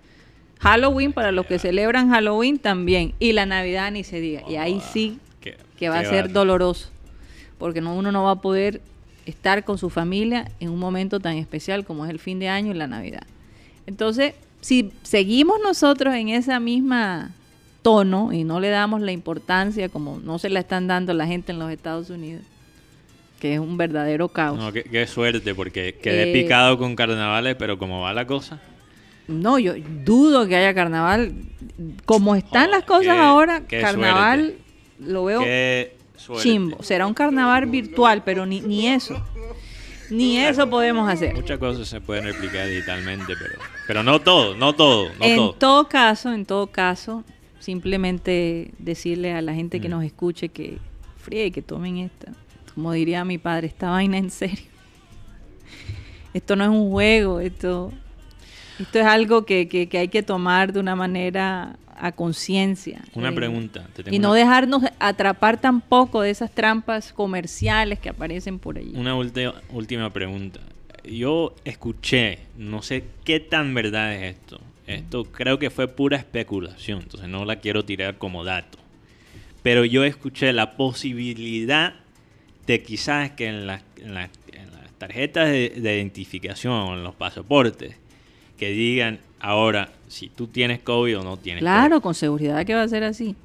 Halloween para los que celebran Halloween también. Y la Navidad ni se diga. y ahí sí que va a ser doloroso. Porque no, uno no va a poder estar con su familia en un momento tan especial como es el fin de año y la Navidad. Entonces, si seguimos nosotros en esa misma tono y no le damos la importancia como no se la están dando la gente en los Estados Unidos, que es un verdadero caos.
No, qué, suerte, porque quedé eh, picado con carnavales, pero como va la cosa.
No, yo dudo que haya carnaval. Como están las cosas ahora, carnaval lo veo chimbo. Será un carnaval virtual, pero ni, ni eso. Ni eso podemos hacer.
Muchas cosas se pueden replicar digitalmente, pero, pero no todo, no todo.
en todo. caso, en todo caso, simplemente decirle a la gente que mm. nos escuche que fríe, que tomen esta. Como diría mi padre, esta vaina en serio. Esto no es un juego, esto, esto es algo que, que- que hay que tomar de una manera a conciencia.
Una
Eh,
pregunta. te tengo
Y no
una-
dejarnos atrapar tampoco de esas trampas comerciales que aparecen por allí.
Una última pregunta. Yo escuché, no sé qué tan verdad es esto. Esto creo que fue pura especulación, entonces no la quiero tirar como dato. Pero yo escuché la posibilidad de quizás que en, las- en las- en las tarjetas de, de identificación o en los pasaportes, que digan ahora si tú tienes COVID o no tienes
Claro,
COVID.
con seguridad que va a ser así.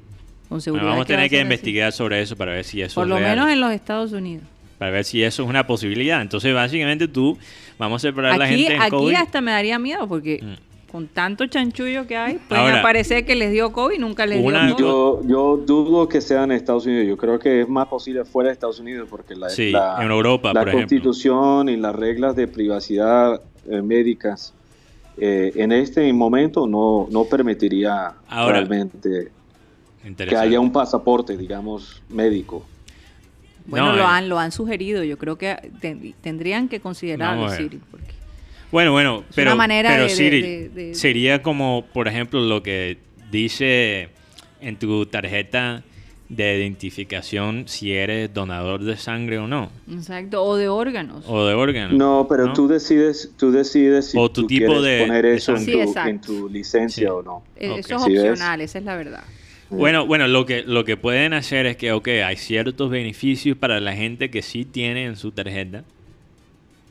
Con
Bueno,
seguridad
vamos a
que
tener que
así.
investigar sobre eso para ver si eso
Por
es
lo
real.
menos en los Estados Unidos.
para ver si eso es una posibilidad. Entonces, básicamente tú, vamos a separar a la gente en
aquí
COVID.
hasta me daría miedo porque
Mm.
con tanto chanchullo que hay, pueden
Ahora,
aparecer que les dio COVID y nunca les
una-
dio COVID.
Yo, yo dudo que sea en Estados Unidos. Yo creo que es más posible fuera de Estados Unidos porque la,
Sí,
la-
en Europa,
la
por ejemplo.
constitución y las reglas de privacidad eh, médicas eh, en este momento no, no permitiría
Ahora,
realmente que haya un pasaporte, digamos, médico.
Bueno,
No,
lo,
eh.
han, lo han sugerido. Yo creo que ten- tendrían que considerarlo. Cyril, porque-
Bueno, bueno, pero,
una manera
pero
de- de-
Cyril,
de- de-
sería como, por ejemplo, lo que dice en tu tarjeta de identificación si eres donador de sangre o no,
Exacto, o de órganos.
o de órganos.
No, pero
¿no?
tú decides, tú decides si
O tu
tú
tipo
quieres
de-
poner
de
eso en, tu, en licencia
Sí.
o no.
Eh,
ok.
Eso es opcional, esa es la verdad.
Bueno, bueno, lo que, lo que pueden hacer es que, ok, hay ciertos beneficios para la gente que sí tiene en su tarjeta.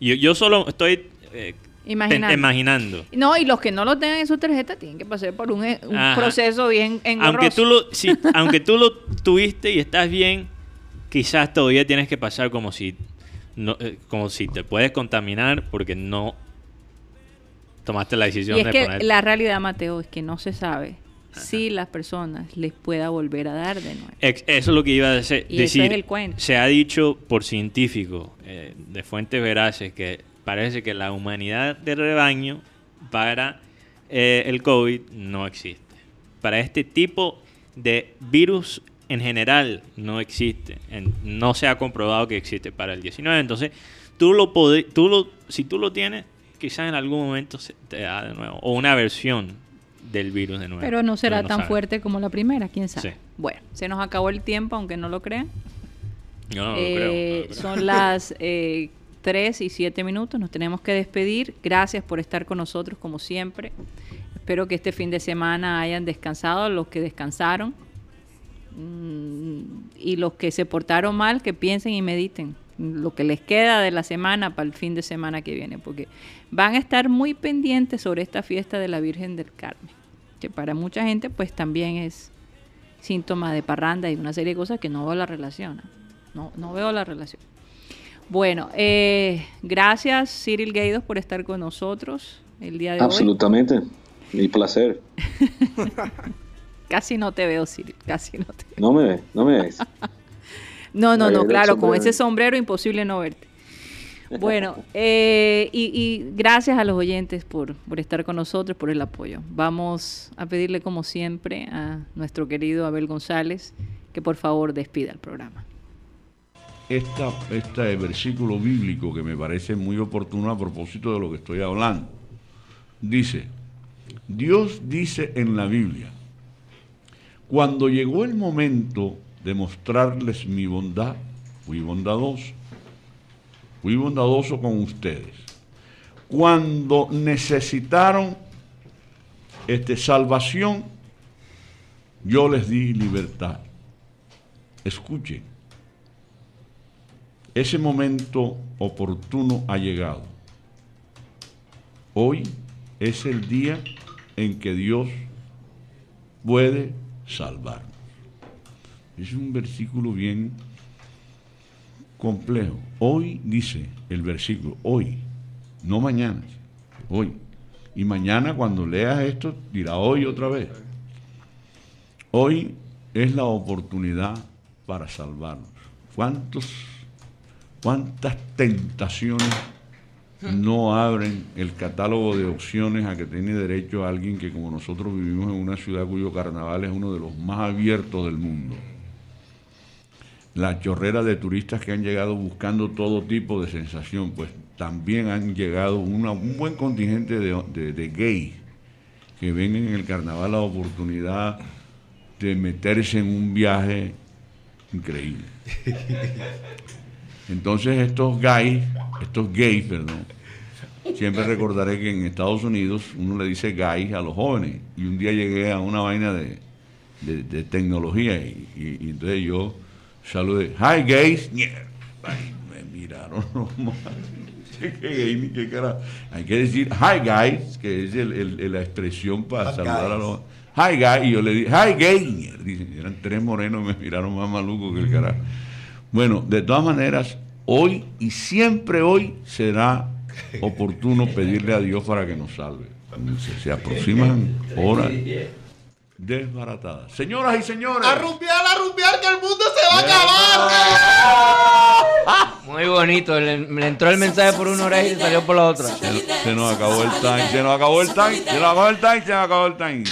Yo, yo solo estoy eh,
Imaginando. No, y los que no lo tengan en su tarjeta tienen que pasar por un, un
Ajá.
proceso bien engorroso.
Aunque tú, lo, si, aunque tú lo tuviste y estás bien, quizás todavía tienes que pasar como si, no, eh, como si te puedes contaminar porque no tomaste la decisión
Y es
de
que
poner.
la realidad, Mateo, es que no se sabe si las personas les pueda volver a dar de nuevo.
Eso es lo que iba a
Y
decir.
es el cuento.
Se ha dicho por científicos eh, de fuentes veraces que parece que la humanidad de rebaño para eh, el COVID no existe. Para este tipo de virus en general no existe. En- no se ha comprobado que existe para el 19. Entonces, tú lo tú lo, si tú lo tienes, quizás en algún momento se te da de nuevo. O una versión del virus de nuevo.
Pero no será tan
sabe.
fuerte como la primera, quién sabe.
Sí.
Bueno, se nos acabó el tiempo, aunque no lo crean.
Yo no lo
Eh,
creo, no lo creo.
Son las eh, 3 y 7 minutos, nos tenemos que despedir. Gracias por estar con nosotros como siempre. Espero que este fin de semana hayan descansado los que descansaron Mm, y los que se portaron mal, que piensen y mediten lo que les queda de la semana para el fin de semana que viene, porque van a estar muy pendientes sobre esta fiesta de la Virgen del Carmen, que para mucha gente pues también es síntoma de parranda y una serie de cosas que no veo la relación. No, no veo la relación. Bueno, eh, gracias Cyril Gaidos por estar con nosotros el día de hoy.
Absolutamente. Mi placer.
Casi no te veo, Cyril, casi no te
No me ves, no me ves.
No, no, no, claro, con ese sombrero imposible no verte. Bueno, eh, y, y gracias a los oyentes por, por estar con nosotros, por el apoyo. Vamos a pedirle, como siempre, a nuestro querido Abel González que por favor despida el programa.
Esta, este versículo bíblico que me parece muy oportuno a propósito de lo que estoy hablando. Dice, Dios dice en la Biblia, cuando llegó el momento de mostrarles mi bondad, fui bondadoso, fui bondadoso con ustedes. Cuando necesitaron este, salvación, yo les di libertad. Escuchen, ese momento oportuno ha llegado. Hoy es el día en que Dios puede salvarnos. Es un versículo bien complejo. Hoy dice el versículo, hoy, no mañana, hoy. Y mañana cuando leas esto dirá hoy otra vez. Hoy es la oportunidad para salvarnos. ¿Cuántos, ¿Cuántas tentaciones no abren el catálogo de opciones a que tiene derecho alguien que como nosotros vivimos en una ciudad cuyo carnaval es uno de los más abiertos del mundo? la chorrera de turistas que han llegado buscando todo tipo de sensación, pues también han llegado un buen contingente de, de gays que ven en el carnaval la oportunidad de meterse en un viaje increíble. Entonces estos gays, estos gays, perdón, siempre recordaré que en Estados Unidos uno le dice gays a los jóvenes. Y un día llegué a una vaina de, de- de tecnología y, y- y entonces yo saludé, hi gays. Ay, me miraron nomás. ¿Qué qué cara? Hay que decir hi guys, que es el- la expresión para
Hi,
saludar a los hi guys. Y yo le dije, hi gay. Mierda, dicen, eran tres morenos, me miraron más maluco que el carajo. Bueno, de todas maneras, hoy y siempre hoy será oportuno pedirle a Dios para que nos salve. Se, se aproximan horas desbaratadas. Señoras y señores.
A rumbear, a rumbear, que el mundo se va a acabar.
Muy bonito. Le, le entró el mensaje por una oreja y salió por la otra.
Se, se nos acabó el time, se nos acabó el time, se nos acabó el time, se nos acabó el time.